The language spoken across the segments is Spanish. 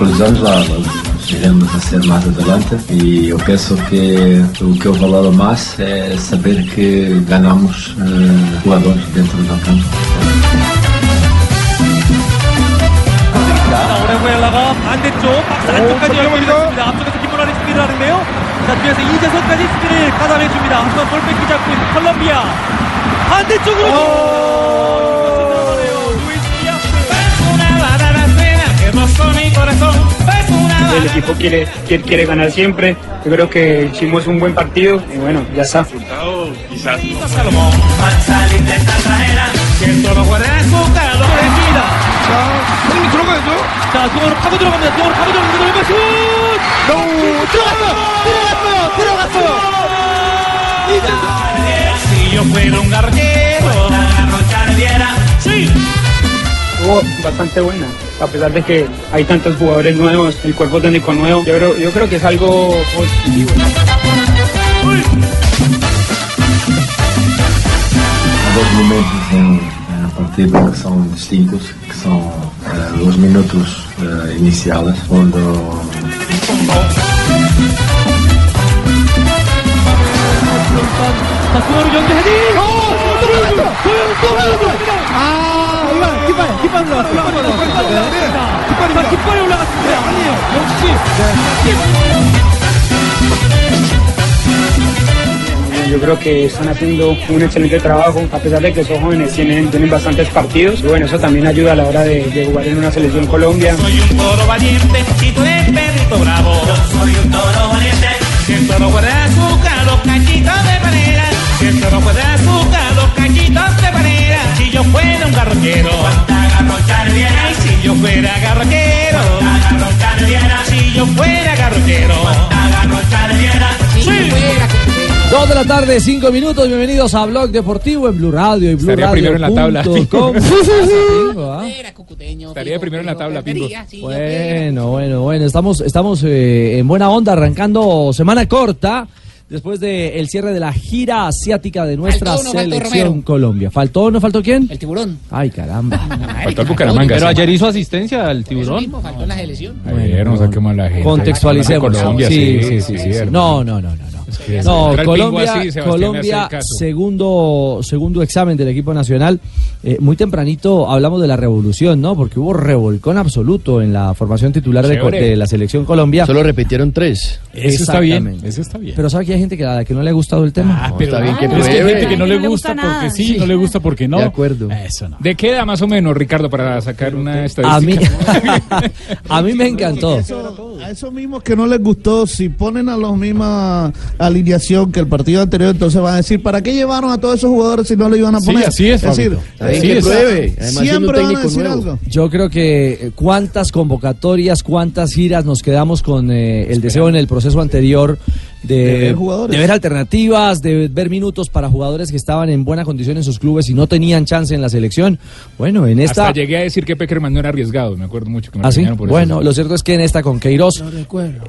Las conclusões lá, nós iremos a ser mais adelante e eu penso que o que eu valoro mais é saber que ganhamos eh, jogadores dentro do campo. 자, 오레구엘라가 반대쪽 박스 안쪽까지 열고 있습니다. 앞쪽에서 김문환이 수비를 하는데요. 자, 뒤에서 이재성까지 수비를 가담해줍니다. 하지만 볼 뺏기 잡고 있는 콜롬비아. 반대쪽으로. 이것이 el equipo quiere, quiere, quiere, ganar siempre. Yo creo que hicimos un buen partido y bueno, ya está. Quizás. Si yo a pesar de que hay tantos jugadores nuevos, el cuerpo técnico nuevo. Yo creo, yo creo que es algo positivo. Há dois momentos em, na partida que são distintos, que são eh, os minutos eh, iniciais, onde Yo creo que están haciendo un excelente trabajo, a pesar de que son jóvenes, tienen, tienen bastantes partidos. Bueno, eso también ayuda a la hora de, de jugar en una selección Colombia. Soy un toro valiente y tú eres perrito bravo. Yo soy un toro valiente. Si el toro puede azúcar los cachitos de panera. Si el toro puede azúcar yo fuera un garrochero. Ay, si yo fuera garrochero. Si yo fuera garrochero. Sí. Dos de la tarde, cinco minutos. Bienvenidos a Blog Deportivo en Blue Radio y Blue Estaría Radio. primero en la tabla. Estaría primero en la tabla, Pingo. Bueno, bueno, bueno. Estamos, estamos eh, en buena onda, arrancando semana corta. Después del cierre de la gira asiática de nuestra Faltó no selección? Colombia. ¿Faltó o no faltó quién? El tiburón. Ay, caramba. Faltó el Bucaramanga. Pero ayer hizo asistencia al Eso tiburón. mismo, faltó en la selección. Ayer no saquemos a la gente. Contextualicemos. Colombia, sí, sí, sí, sí. No, no, no, no. No. que Colombia, así, Colombia segundo, segundo examen del equipo nacional. Eh, muy tempranito hablamos de la revolución, ¿no? Porque hubo revolcón absoluto en la formación titular de, la selección Colombia. Solo repitieron tres. Eso está bien. Eso está bien. Pero ¿sabe que hay gente que a la que no le ha gustado el tema? Ah, pero está bien que pero es que hay gente que no le No le gusta porque nada. sí, no le gusta porque no. De acuerdo. Eso no. ¿De qué edad más o menos, Ricardo, para sacar una a mí, estadística? a mí me encantó. Eso, a esos mismos que no les gustó, si ponen a la misma alineación que el partido anterior, entonces van a decir, ¿para qué llevaron a todos esos jugadores si no lo iban a Sí, poner? así es, decir, Fabito. Está bien Sí, que es. pruebe. Siempre van a decir nuevo. algo. Yo creo que eh, cuántas convocatorias, cuántas giras nos quedamos con eh, el deseo en el proceso anterior de, De ver jugadores. de ver alternativas, de ver minutos para jugadores que estaban en buena condición en sus clubes y no tenían chance en la selección. Bueno, en esta... Hasta llegué a decir que Peckerman no era arriesgado. Me acuerdo mucho que me ¿Ah, sí? regañaron por eso. Bueno, lo cierto es que en esta con Queiroz,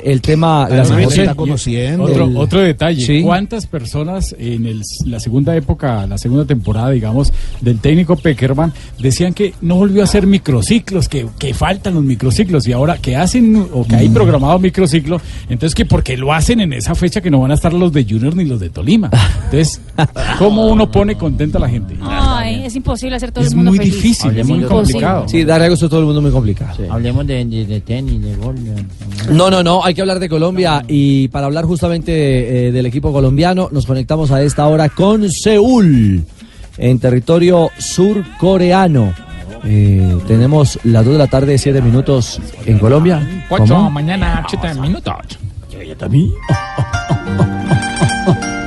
el tema... la Claro, José- se está conociendo. Otro, El- otro detalle, Sí. ¿cuántas personas en el- la segunda época, la segunda temporada, digamos, del técnico Peckerman, decían que no volvió a hacer microciclos, que, que faltan los microciclos, y ahora que hacen, o que hay Mm. programado microciclo, entonces que porque lo hacen en esa fecha que no van a estar los de Junior ni los de Tolima. Entonces, ¿cómo uno pone contenta a la gente? Ay, es imposible hacer todo Es el mundo muy feliz. difícil, es muy complicado. Sí, darle gusto a todo el mundo muy complicado. Hablemos de, de, de tenis, de gol. de- No, no, no, hay que hablar de Colombia y para hablar justamente eh, del equipo colombiano nos conectamos a esta hora con Seúl, en territorio surcoreano. Eh, tenemos las 2 de la tarde, 7 minutos en Colombia. Cuatro, ¿Cómo? mañana, 7 minutos.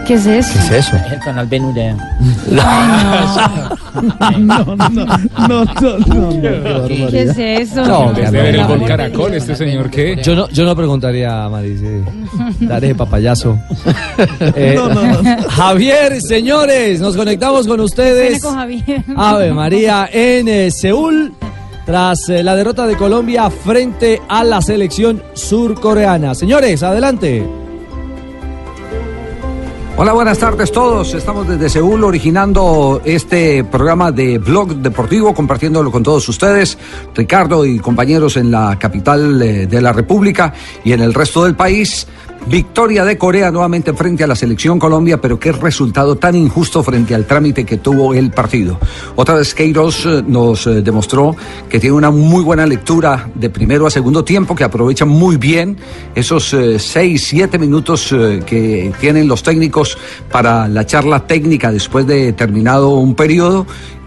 ¿Qué es eso? ¿Qué es eso? Es el canal Benudea. No, no, no, no, no, no, ¿Qué es eso? No, Desde ver el no. gol Caracol, este señor que... Yo no, yo no preguntaría a Marice. Daré papayazo. Eh, No, no, no. Javier, señores, nos conectamos con ustedes. con Javier. Ave María en eh, Seúl tras eh, la derrota de Colombia frente a la selección surcoreana. Señores, adelante. Hola, buenas tardes todos. Estamos desde Seúl originando este programa de Blog Deportivo, compartiéndolo con todos ustedes, Ricardo y compañeros en la capital eh, de la República y en el resto del país. Victoria de Corea nuevamente frente a la selección Colombia, pero qué resultado tan injusto frente al trámite que tuvo el partido. Otra vez Queiroz eh, nos eh, demostró que tiene una muy buena lectura de primero a segundo tiempo, que aprovecha muy bien esos eh, seis, siete minutos eh, que tienen los técnicos para la charla técnica después de terminado un periodo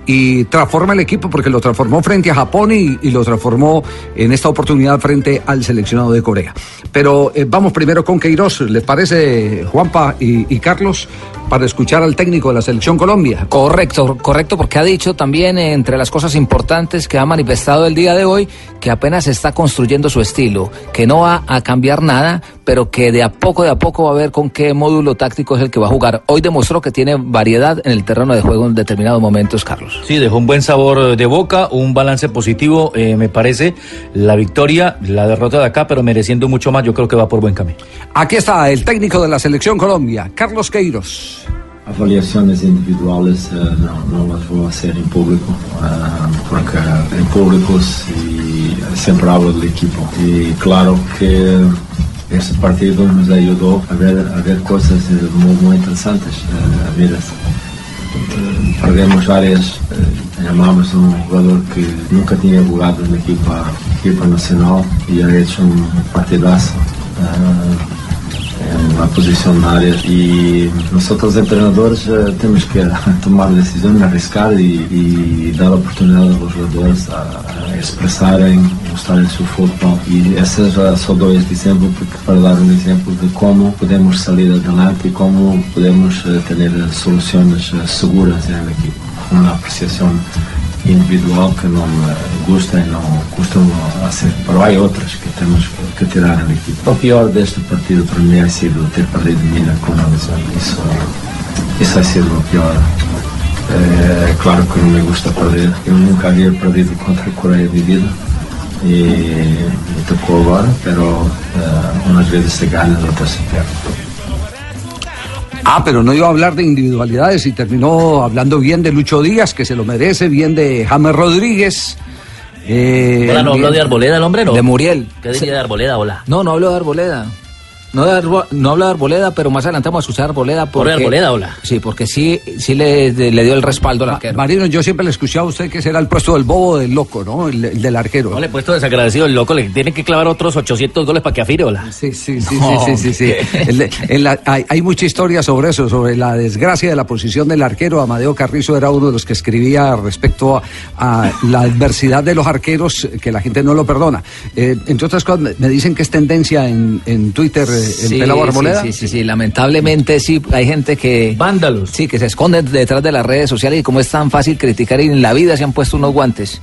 y transforma el equipo porque lo transformó frente a Japón y, lo transformó en esta oportunidad frente al seleccionado de Corea. Pero eh, vamos primero con Queiroz, ¿les parece Juanpa y, y Carlos? Para escuchar al técnico de la selección Colombia. Correcto, correcto, porque ha dicho también eh, entre las cosas importantes que ha manifestado el día de hoy que apenas está construyendo su estilo, que no va a cambiar nada, pero que de a poco, de a poco va a ver con qué módulo táctico es el que va a jugar. Hoy demostró que tiene variedad en el terreno de juego en determinados momentos, Carlos. Sí, dejó un buen sabor de boca, un balance positivo, eh, me parece. La victoria, la derrota de acá, pero mereciendo mucho más, yo creo que va por buen camino. Aquí está el técnico de la selección Colombia, Carlos Queiroz. Avaliações individuais eh, não, não as vou fazer em público, eh, porque em público se sempre hablo do equipo. E claro que este partido nos ajudou a ver, a ver coisas eh, muy, muy interesantes. mira, eh, perdemos várias, eh, chamamos um jogador que nunca tinha jogado na equipa, equipa nacional e ha hecho um partidaço. eh, en la posición de área y nosotros entrenadores eh, tenemos que tomar decisiones, arriscar y, y dar la oportunidad a los jugadores a, a expresar, en, mostrar su fútbol y ese ya son dos ejemplos porque para dar un ejemplo de cómo podemos salir adelante y cómo podemos eh, tener soluciones eh, seguras en el equipo. Una apreciación individual que no me gusta y no costumo hacer, pero hay otras que tenemos que, que tirar en equipo. Lo peor de este partido para mí ha sido ter perdido Mina con la lesión. Eso, eso ha sido lo peor. Eh, claro que no me gusta perder. Yo nunca había perdido contra Corea en mi vida. Y me tocó ahora, pero eh, unas veces se gana, otras se pierde. Ah, pero no iba a hablar de individualidades y terminó hablando bien de Lucho Díaz, que se lo merece, bien de James Rodríguez. eh, Hola, ¿no habló de Arboleda el hombre, no? De Muriel. ¿Qué diría de Arboleda, hola? No, no hablo de Arboleda. No, de Arbo- no hablo de Arboleda, pero más adelante vamos a escuchar a Arboleda. Porque, ¿Por Arboleda, hola? Sí, porque sí, sí le, le dio el respaldo al arquero. Marino, yo siempre le escuché a usted que ese era el puesto del bobo del loco, ¿no? El, el del arquero. No le he puesto desagradecido el loco, le tiene que clavar otros 800 goles para que afire, hola. Sí, sí, sí, sí, sí, sí, sí. El hay, hay mucha historia sobre eso, sobre la desgracia de la posición del arquero. Amadeo Carrizo era uno de los que escribía respecto a, a la adversidad de los arqueros, que la gente no lo perdona. Eh, entre otras cosas, me, me dicen que es tendencia en, en Twitter, en Sí, Arboleda. Sí, sí, sí, sí, lamentablemente sí, hay gente que... Vándalos. Sí, que se esconden detrás de las redes sociales y como es tan fácil criticar y en la vida se han puesto unos guantes.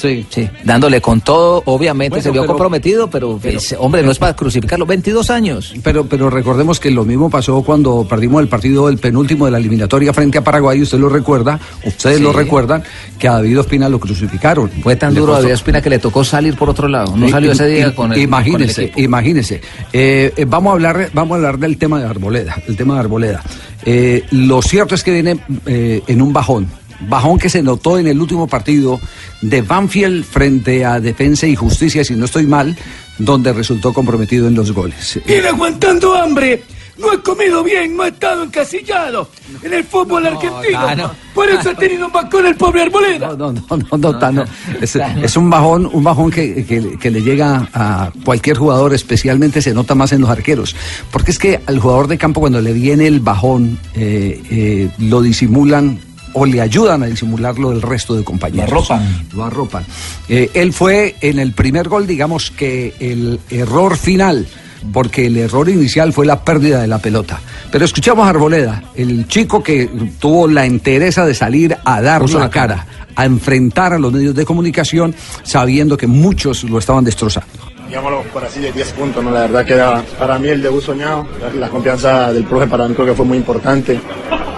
Sí. Sí, dándole con todo, obviamente Bueno, se vio pero- comprometido, pero, pero- pues, hombre, no es para crucificarlo, 22 años. Pero, pero recordemos que lo mismo pasó cuando perdimos el partido, el penúltimo de la eliminatoria frente a Paraguay. Usted lo recuerda, ustedes Sí. lo recuerdan, que a David Ospina lo crucificaron. Fue tan Le duro a David Espina que le tocó salir por otro lado. No I- salió ese día con el, Imagínese, con el imagínese. Eh, eh, vamos, a hablar, vamos a hablar del tema de Arboleda. El tema de Arboleda. Eh, lo cierto es que viene eh, en un bajón. Bajón que se notó en el último partido de Banfield frente a Defensa y Justicia, si no estoy mal, donde resultó comprometido en los goles. Viene aguantando hambre. No he comido bien, no he estado encasillado en el fútbol argentino. Por eso ha tenido un bacón el pobre Arboleda. No, no, no, no, Tano. Es, es un bajón, un bajón que, que- que le llega a cualquier jugador, especialmente se nota más en los arqueros. Porque es que al jugador de campo cuando le viene el bajón, eh, eh, lo disimulan o le ayudan a disimularlo el resto de compañeros. Lo arropan. Lo arropan. Eh, él fue en el primer gol, digamos que el error final porque el error inicial fue la pérdida de la pelota. Pero escuchamos a Arboleda, el chico que tuvo la entereza de salir a dar la cara, a enfrentar a los medios de comunicación, sabiendo que muchos lo estaban destrozando. digámoslo por así, de 10 puntos, ¿no? La verdad que era para mí el debut soñado, la, la confianza del profe para mí creo que fue muy importante.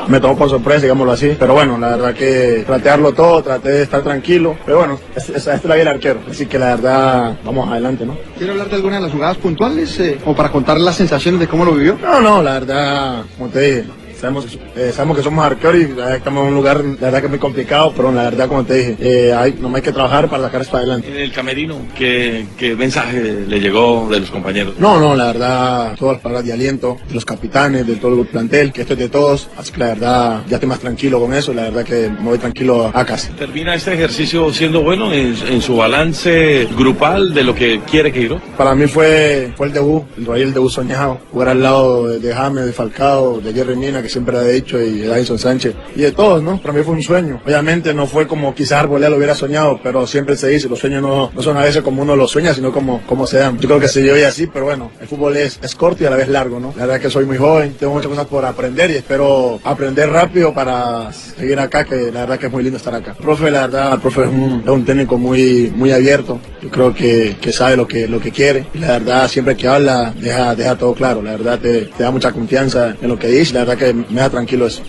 Me tomó por sorpresa, digámoslo así, pero bueno, la verdad que darlo todo, traté de estar tranquilo, pero bueno, es- es- esta es la vida del arquero, así que la verdad, vamos adelante, ¿no? ¿Quiere hablar de alguna de las jugadas puntuales eh, o para contar las sensaciones de cómo lo vivió? No, no, la verdad, como te dije, sabemos, eh, sabemos que somos arqueros y que estamos en un lugar, la verdad que es muy complicado, pero la verdad, como te dije, eh, hay, nomás hay que trabajar para sacar esto adelante. En el camerino, ¿qué, qué mensaje le llegó de los compañeros? No, no, la verdad, todas las palabras de aliento de los capitanes, de todo el plantel, que esto es de todos, así que la verdad, ya estoy más tranquilo con eso, la verdad que me voy tranquilo a casa. ¿Termina este ejercicio siendo bueno en, en su balance grupal de lo que quiere Queiroz? Para mí fue, fue el debut, el el debut soñado, jugar al lado de, de James, de Falcao, de Jerry Mina, que siempre ha dicho, y de Davison Sánchez, y de todos, ¿no? Para mí fue un sueño. Obviamente no fue como quizás Arboleda lo hubiera soñado, pero siempre se dice, los sueños no, no son a veces como uno los sueña, sino como, como se dan. Yo creo que se dio así, pero bueno, el fútbol es, es corto y a la vez largo, ¿no? La verdad que soy muy joven, tengo muchas cosas por aprender y espero aprender rápido para seguir acá, que la verdad que es muy lindo estar acá. El profe, la verdad, el profe es un, es un técnico muy, muy abierto. Yo creo que, que sabe lo que, lo que quiere. Y la verdad, siempre que habla, deja, deja todo claro. La verdad, te, te da mucha confianza en lo que dice. La verdad que me da tranquilo eso.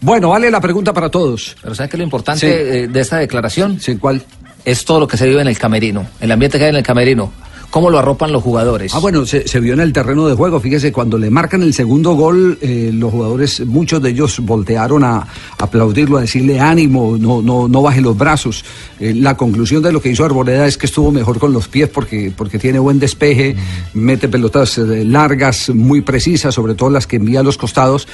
Bueno, vale la pregunta para todos. Pero ¿sabes qué es lo importante Sí. eh, de esta declaración? Sí, ¿cuál? Es todo lo que se vive en el camerino, el ambiente que hay en el camerino, cómo lo arropan los jugadores. Ah, bueno, se, se vio en el terreno de juego. Fíjese, cuando le marcan el segundo gol, eh, los jugadores, muchos de ellos voltearon a, aplaudirlo, a decirle ánimo, no, no, no baje los brazos. Eh, la conclusión de lo que hizo Arboleda es que estuvo mejor con los pies porque, porque tiene buen despeje, mete pelotas eh, largas, muy precisas, sobre todo las que envía a los costados.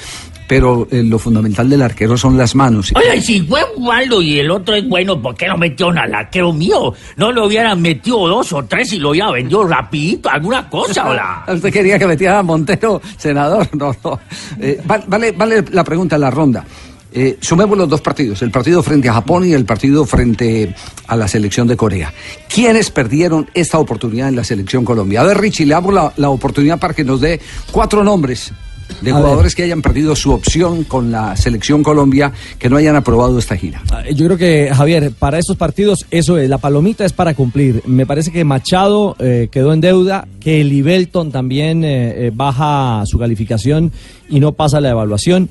Pero eh, lo fundamental del arquero son las manos. Oye, si fue malo y el otro es bueno, ¿por qué no metieron al arquero mío? No lo hubieran metido dos o tres y lo hubiera vendido rapidito, alguna cosa, hola. ¿Usted quería que metiera a Montero, senador? No, no. Eh, va- vale, vale la pregunta, la ronda. Eh, sumemos los dos partidos, el partido frente a Japón y el partido frente a la selección de Corea. ¿Quiénes perdieron esta oportunidad en la selección Colombia? A ver, Richie, le damos la, la oportunidad para que nos dé cuatro nombres de A jugadores que hayan perdido su opción con la selección Colombia, que no hayan aprobado esta gira. Eh, Yo creo que, Javier, para estos partidos, eso es, la palomita es para cumplir. Me parece que Machado eh, quedó en deuda, que Libelton también eh, eh, baja su calificación y no pasa la evaluación.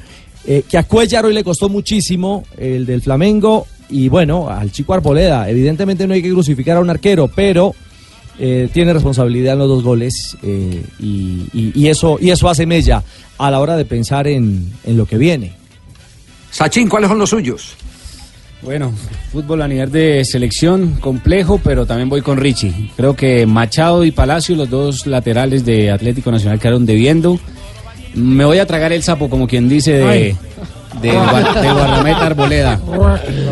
Eh, que a Cuellar hoy le costó muchísimo el del Flamengo y bueno, al chico Arboleda. Evidentemente no hay que crucificar a un arquero, pero eh, tiene responsabilidad en los dos goles eh, y, y- y eso, y eso hace mella a la hora de pensar en, en lo que viene. Sachin, ¿cuáles son los suyos? Bueno, fútbol a nivel de selección complejo, pero también voy con Richie. Creo que Machado y Palacio, los dos laterales de Atlético Nacional, quedaron debiendo. Me voy a tragar el sapo, como quien dice, de. De, de Guardameta Arboleda,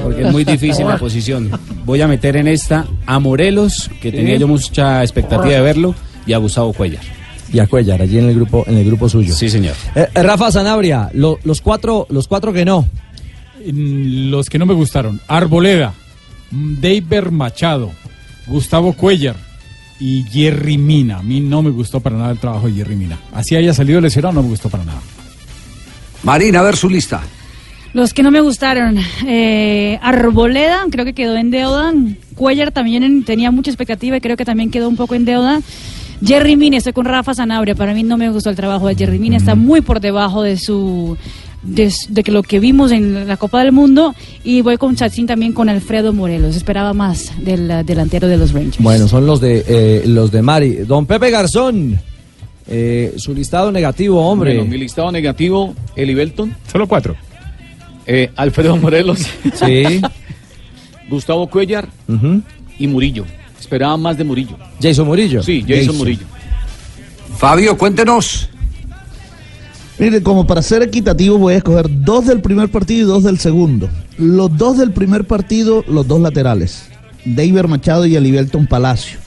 porque es muy difícil la posición. Voy a meter en esta a Morelos, que tenía yo mucha expectativa de verlo, y a Gustavo Cuellar. Y a Cuellar, allí en el grupo, en el grupo suyo. Sí, señor. Eh, eh, Rafa Sanabria, lo- los cuatro, los cuatro que no. Mm, Los que no me gustaron. Arboleda, mm, David Machado, Gustavo Cuellar y Jerry Mina. A mí no me gustó para nada el trabajo de Jerry Mina. Así haya salido lesionado, no me gustó para nada. Marina, a ver su lista. Los que no me gustaron, eh, Arboleda, creo que quedó en deuda. Cuellar también en- tenía mucha expectativa y creo que también quedó un poco en deuda. Jerry Mina, estoy con Rafa Sanabria. Para mí no me gustó el trabajo de Jerry Mina, está muy por debajo de su. De, s- de que lo que vimos en la Copa del Mundo y voy con Chachín también con Alfredo Morelos esperaba más del delantero de los Rangers Bueno, son los de eh, los de Mari. Don Pepe Garzón, eh, su listado negativo, hombre. Bueno, mi listado negativo, Eli Belton. Solo cuatro. Eh, Alfredo Morelos. Sí. Gustavo Cuellar y Murillo. Esperaba más de Murillo. Jason Murillo. Sí, Jason, Jason. Murillo. Fabio, cuéntenos. Mire, como para ser equitativo voy a escoger dos del primer partido y dos del segundo. Los dos del primer partido, los dos laterales. David Machado y Alibelton Palacio.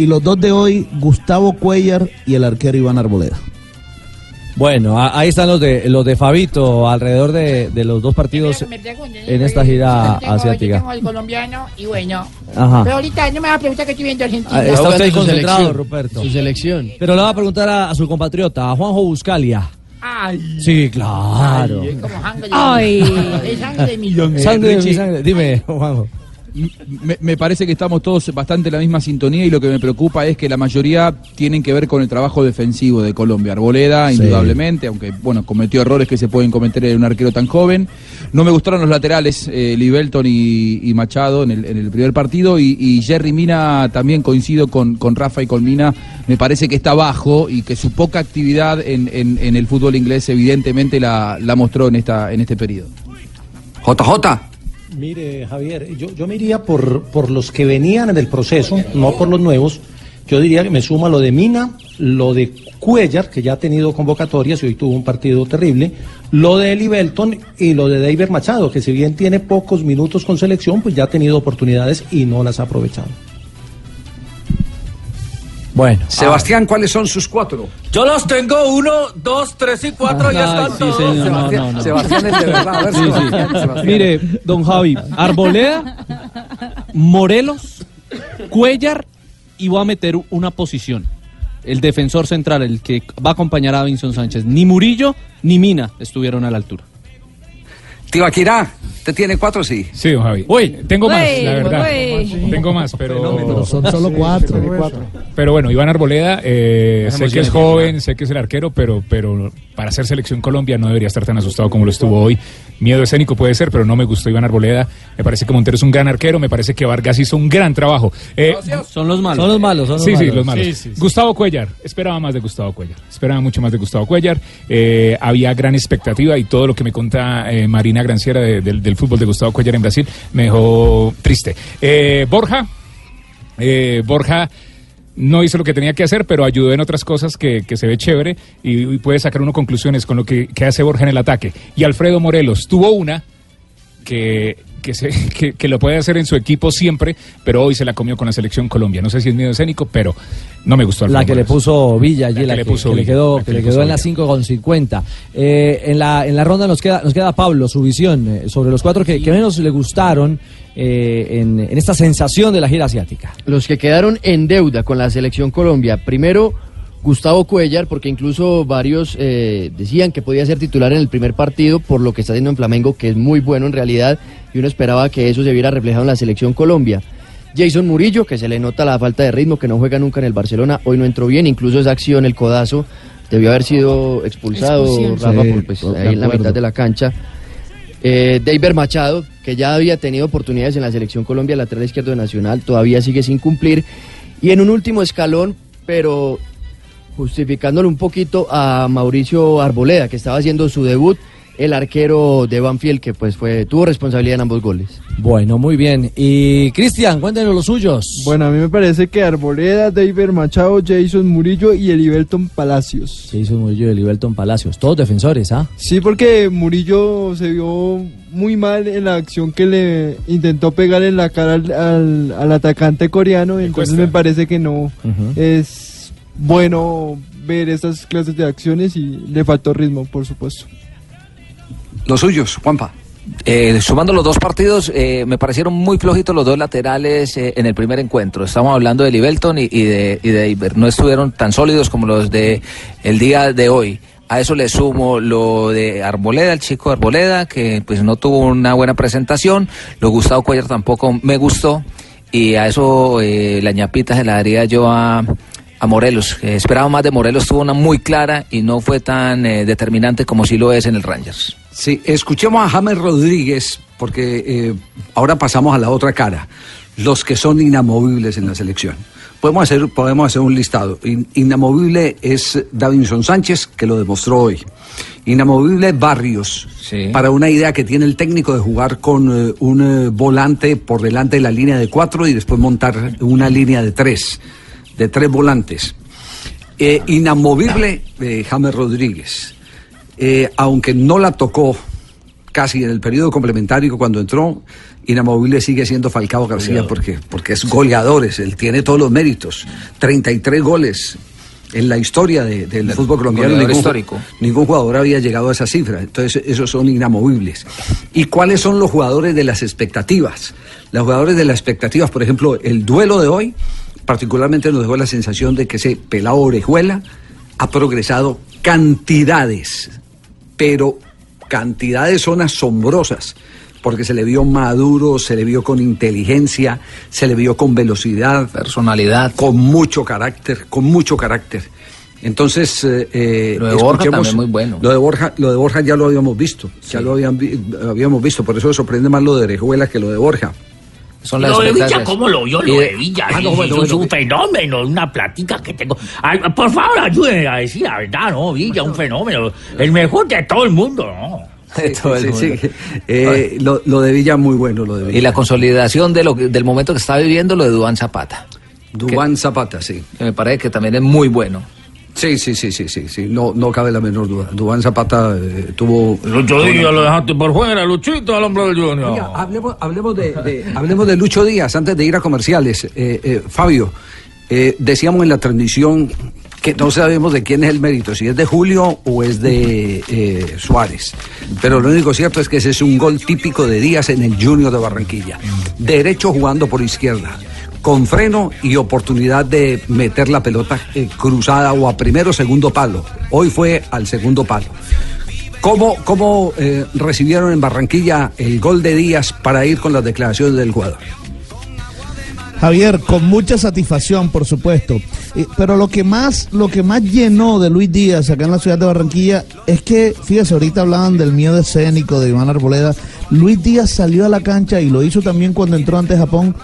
Y los dos de hoy, Gustavo Cuellar y el arquero Iván Arboleda. Bueno, a- ahí están los de los de Fabito alrededor de, de los dos partidos en esta gira tengo, Yo asiática. tengo el colombiano y bueno. Ajá. Pero ahorita no me va a preguntar que estoy viendo Argentina. Ah, Está usted concentrado, selección. Ruperto. Su selección. Pero le va a preguntar a, a su compatriota, a Juanjo Buscalia. Ay. Sí, claro. Ay, es como sangre. Ay. Es sangre de millón. Sangre de mi sangre. Dime, Juanjo. Me, me parece que estamos todos bastante en la misma sintonía y lo que me preocupa es que la mayoría tienen que ver con el trabajo defensivo de Colombia. Arboleda, Sí. indudablemente, aunque bueno, cometió errores que se pueden cometer en un arquero tan joven. No me gustaron los laterales, eh, Libelton y, y Machado en el, en el primer partido y, y Jerry Mina también coincido con, con Rafa y con Mina. Me parece que está bajo y que su poca actividad en, en- en el fútbol inglés evidentemente la, la mostró en, esta, en este periodo. JJ. Mire, Javier, yo, yo me iría por, por los que venían en el proceso, no por los nuevos. Yo diría que me suma lo de Mina, lo de Cuellar, que ya ha tenido convocatorias y hoy tuvo un partido terrible, lo de Eli Belton y lo de David Machado, que si bien tiene pocos minutos con selección, pues ya ha tenido oportunidades y no las ha aprovechado. Bueno. Sebastián, ¿cuáles son sus cuatro? Yo los tengo uno, dos, tres y cuatro, ya están todos. Sebastián, Sebastián es de verdad. A ver, Sí, sí. Sebastián, Sebastián. Mire, don Javi, Arboleda, Morelos, Cuellar y voy a meter una posición. El defensor central, el que va a acompañar a Vinson Sánchez. Ni Murillo ni Mina estuvieron a la altura. Tibaquirá, ¿te tiene cuatro sí? Sí, don Javi. Uy, tengo más, Uy, la verdad. uy. Tengo más, pero... Pero son solo cuatro. Pero bueno, Iván Arboleda, eh, sé que es joven, sé que es el arquero, pero, pero para hacer selección Colombia no debería estar tan asustado como lo estuvo hoy. Miedo escénico puede ser, pero no me gustó Iván Arboleda. Me parece que Montero es un gran arquero, me parece que Vargas hizo un gran trabajo. Eh, Son los malos. Son los malos, son los sí, malos. sí, los malos. Sí, sí, sí. Gustavo Cuellar, esperaba más de Gustavo Cuellar, esperaba mucho más de Gustavo Cuellar. Eh, había gran expectativa y todo lo que me cuenta eh, Granciera de- del, fútbol de Gustavo Cuellar en Brasil me dejó triste. Eh, Borja, eh, Borja no hizo lo que tenía que hacer, pero ayudó en otras cosas que, que se ve chévere y, y puede sacar uno conclusiones con lo que, que hace Borja en el ataque. Y Alfredo Morelos tuvo una que, que, se, que, que lo puede hacer en su equipo siempre, pero hoy se la comió con la selección Colombia. No sé si es miedo escénico, pero no me gustó. La que le puso Villa allí, la, que le quedó, que que le quedó puso en la Villa. 5 con 50. Eh, en, la, en la ronda nos queda, nos queda Pablo, su visión eh, sobre los cuatro que, que menos le gustaron eh, en, en esta sensación de la gira asiática. Los que quedaron en deuda con la selección Colombia. Primero, Gustavo Cuellar, porque incluso varios eh, decían que podía ser titular en el primer partido por lo que está haciendo en Flamengo, que es muy bueno en realidad, y uno esperaba que eso se viera reflejado en la selección Colombia. Jason Murillo, que se le nota la falta de ritmo, que no juega nunca en el Barcelona, hoy no entró bien, incluso esa acción, el codazo, debió haber sido expulsado. Rafa, Sí, por, pues, ahí en la mitad de la cancha. Eh, David Machado, que ya había tenido oportunidades en la selección Colombia, lateral izquierdo de Nacional, todavía sigue sin cumplir. Y en un último escalón, pero justificándolo un poquito a Mauricio Arboleda, que estaba haciendo su debut, el arquero de Banfield, que pues fue tuvo responsabilidad en ambos goles. Bueno, muy bien. Y Cristian, cuéntenos los suyos. Bueno, a mí me parece que Arboleda, David Machado, Jason Murillo y Elibelton Palacios. Jason Murillo y Elibelton Palacios, todos defensores, ¿ah? Sí, porque Murillo se vio muy mal en la acción que le intentó pegar en la cara al, al- al atacante coreano, entonces cuesta. me parece que no es bueno ver estas clases de acciones y le faltó ritmo, por supuesto. Los suyos, Juanpa. Eh, sumando los dos partidos, eh, me parecieron muy flojitos los dos laterales eh, en el primer encuentro. Estamos hablando de Libelton y, y de, y de Iber. No estuvieron tan sólidos como los de el día de hoy. A eso le sumo lo de Arboleda, el chico Arboleda, que pues no tuvo una buena presentación. Lo Gustavo Cuellar tampoco me gustó. Y a eso eh, la ñapita se la daría yo a, a Morelos. que esperaba más de Morelos, tuvo una muy clara y no fue tan eh, determinante como sí lo es en el Rangers. Sí, escuchemos a James Rodríguez, porque eh, ahora pasamos a la otra cara. Los que son inamovibles en la selección. Podemos hacer, podemos hacer un listado. In- inamovible es Davinson Sánchez, que lo demostró hoy. Inamovible Barrios, para una idea que tiene el técnico de jugar con eh, un eh, volante por delante de la línea de cuatro y después montar una línea de tres, de tres volantes. Eh, inamovible eh, James Rodríguez. Eh, aunque no la tocó casi en el periodo complementario cuando entró, inamovible sigue siendo Falcao García porque, porque es goleador, es- él tiene todos los méritos. 33 goles En la historia de- del fútbol colombiano, ningún, histórico. ningún jugador había llegado a esa cifra. Entonces, esos son inamovibles. ¿Y cuáles son los jugadores de las expectativas? Los jugadores de las expectativas, por ejemplo, el duelo de hoy, particularmente nos dejó la sensación de que ese pelado orejuela ha progresado cantidades, pero cantidades son asombrosas, porque se le vio maduro, se le vio con inteligencia, se le vio con velocidad, personalidad, con mucho carácter, con mucho carácter. Entonces, eh, eh, Lo de Borja también muy bueno. Lo de Borja, lo de Borja ya lo habíamos visto, ya lo habían habíamos visto, por eso sorprende más lo de Orejuela que lo de Borja. Son lo de Villa, ¿cómo lo vio? Lo de Villa, Ah, no, bueno, es bueno. un fenómeno, una plática que tengo. Ay, por favor, ayúdenme a decir la verdad, ¿no? Villa, un fenómeno. El mejor de todo el mundo, ¿no? De todo el Sí, mundo. sí. Eh, lo, lo de Villa muy bueno, lo de Villa. Y la consolidación de lo, que- del momento que está viviendo lo de Duan Zapata. Dubán Zapata, sí. Que me parece que también es muy bueno. Sí, sí, sí, sí, sí, sí. No, no cabe la menor duda. Dubán Zapata eh, tuvo. Lucho Díaz lo dejaste por fuera, Luchito, al hombre del Junior. Oiga, hablemos, hablemos de, de- hablemos de Lucho Díaz antes de ir a comerciales. Eh, eh, Fabio, eh, decíamos en la transmisión que no sabemos de quién es el mérito, si es de Julio o es de eh, Suárez. Pero lo único cierto es que ese es un gol típico de Díaz en el Junior de Barranquilla. Derecho jugando por izquierda. Con freno y oportunidad de meter la pelota eh, cruzada o a primero o segundo palo. Hoy fue al segundo palo. ¿Cómo, cómo eh, recibieron en Barranquilla el gol de Díaz para ir con las declaraciones del jugador? Javier, con mucha satisfacción, por supuesto. Eh, pero lo que más, lo que más llenó de Luis Díaz acá en la ciudad de Barranquilla es que, fíjese, ahorita hablaban del miedo escénico de Iván Arboleda. Luis Díaz salió a la cancha y lo hizo también cuando entró ante Japón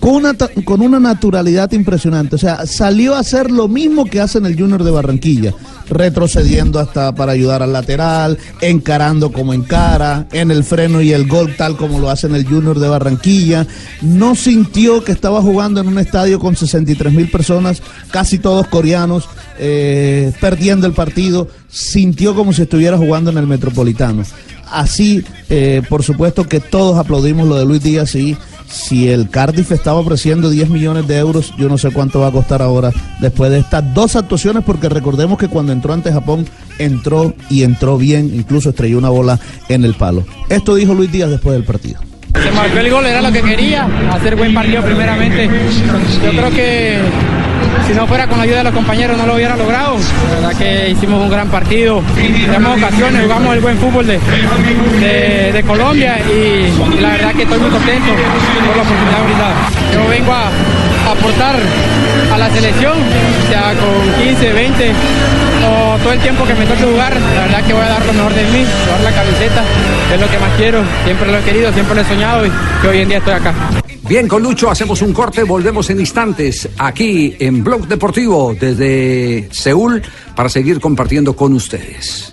con una, con una naturalidad impresionante. O sea, salió a hacer lo mismo que hace en el Junior de Barranquilla, retrocediendo hasta para ayudar al lateral, encarando como encara, en el freno y el gol tal como lo hace en el Junior de Barranquilla. No sintió que estaba jugando en un estadio con 63 mil personas, casi todos coreanos, eh, perdiendo el partido. Sintió como si estuviera jugando en el Metropolitano. Así, eh, por supuesto que todos aplaudimos lo de Luis Díaz y si el Cardiff estaba ofreciendo 10 millones de euros, yo no sé cuánto va a costar ahora después de estas dos actuaciones, porque recordemos que cuando entró ante Japón, entró y entró bien, incluso estrelló una bola en el palo. Esto dijo Luis Díaz después del partido. Se marcó el gol, era lo que quería, hacer buen partido primeramente. Yo creo que si no fuera con la ayuda de los compañeros no lo hubiera logrado. La verdad que hicimos un gran partido, tenemos ocasiones, jugamos el buen fútbol de, de- Colombia y, la verdad que estoy muy contento por la oportunidad brindada. Yo vengo a, a aportar a la selección, ya con 15, 20 o todo el tiempo que me toque jugar, la verdad que voy a dar lo mejor de mí, llevar la camiseta, es lo que más quiero, siempre lo he querido, siempre lo he soñado y que hoy en día estoy acá. Bien, con Lucho hacemos un corte, volvemos en instantes aquí en Blog Deportivo desde Seúl para seguir compartiendo con ustedes.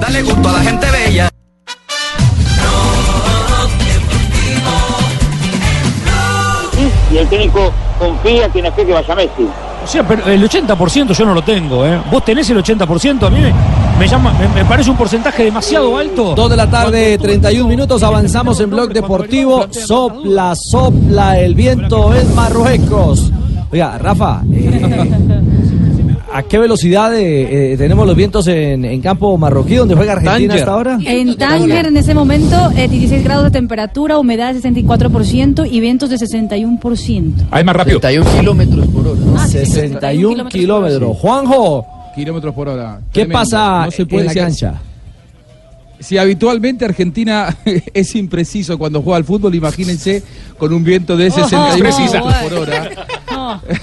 Dale gusto a la gente bella. Y el técnico confía, tiene fe que vaya Messi. O sea, pero el 80% yo no lo tengo, ¿eh? ¿Vos tenés el 80%? A mí me, me llama, me, me parece un porcentaje demasiado alto. Dos de la tarde, 31 minutos, avanzamos en Blog Deportivo. Sopla, sopla el viento en Marruecos. Oiga, Rafa, eh, ¿a qué velocidad eh, eh, tenemos los vientos en, en campo marroquí, donde juega Argentina hasta ahora? En Tánger, en ese momento, eh, 16 grados de temperatura, humedad de 64% y vientos de 61%. Ahí más rápido. 61 kilómetros por hora. 61 kilómetros. Juanjo, Kilómetros por hora. ¿qué Tremendo. pasa No se puede en la cancha? Si habitualmente Argentina es impreciso cuando juega al fútbol, imagínense con un viento de 61 Precisa. kilómetros por hora.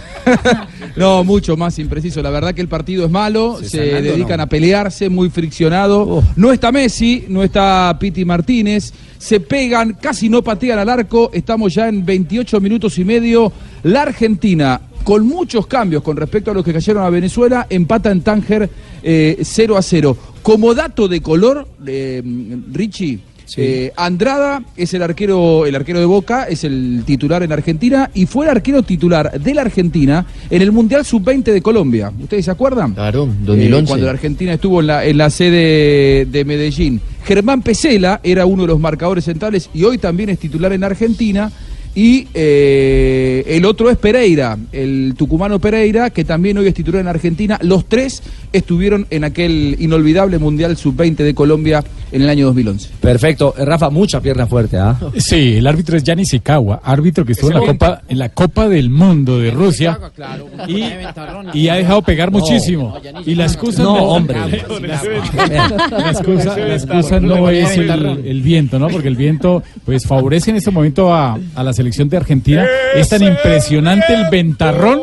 No, mucho más impreciso. La verdad que el partido es malo, se, dedican ¿no? a pelearse, muy friccionado. No está Messi, no está Piti Martínez. Se pegan, casi no patean al arco. Estamos ya en 28 minutos y medio. La Argentina, con muchos cambios con respecto a los que cayeron a Venezuela, empata en Tánger eh, 0 a 0. Como dato de color, eh, Richie. eh, Andrada es el arquero, el arquero de Boca, es el titular en Argentina y fue el arquero titular de la Argentina en el Mundial Sub-20 de Colombia. ¿Ustedes se acuerdan? Claro, Eh, 2011. cuando la Argentina estuvo en la, en la sede de Medellín. Germán Pesela era uno de los marcadores centrales y hoy también es titular en Argentina. Y eh, el otro es Pereira, el tucumano Pereira, que también hoy es titular en Argentina. Los tres estuvieron en aquel inolvidable Mundial Sub-20 de Colombia en el año 2011. Perfecto. Eh, Rafa, mucha pierna fuerte, ¿ah? Sí, el árbitro es Yanis Ikawa, árbitro que estuvo en la Copa, en la Copa del Mundo de Rusia y, y ha dejado pegar No. muchísimo. Y la excusa No, no, hombre. la excusa, la excusa no es el, el viento, ¿no? Porque el viento pues favorece en este momento a, a la selección de Argentina. Es tan impresionante el ventarrón.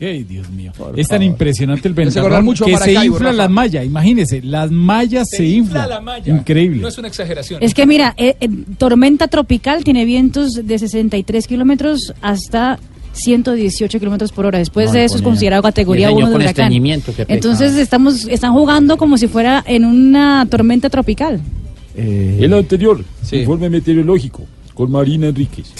¡Ay, Dios mío! Es tan impresionante el ventarrón mucho que se inflan Rafa. las mallas. Imagínense, las mallas se, inflan. Increíble. No es una exageración. Es que mira, eh, eh, tormenta tropical tiene vientos de 63 kilómetros hasta 118 kilómetros por hora. Después No, de eso es con- considerado categoría diez años 1 de huracán. Entonces estamos, están jugando como si fuera en una tormenta tropical. El anterior, informe meteorológico, con Marina Enríquez.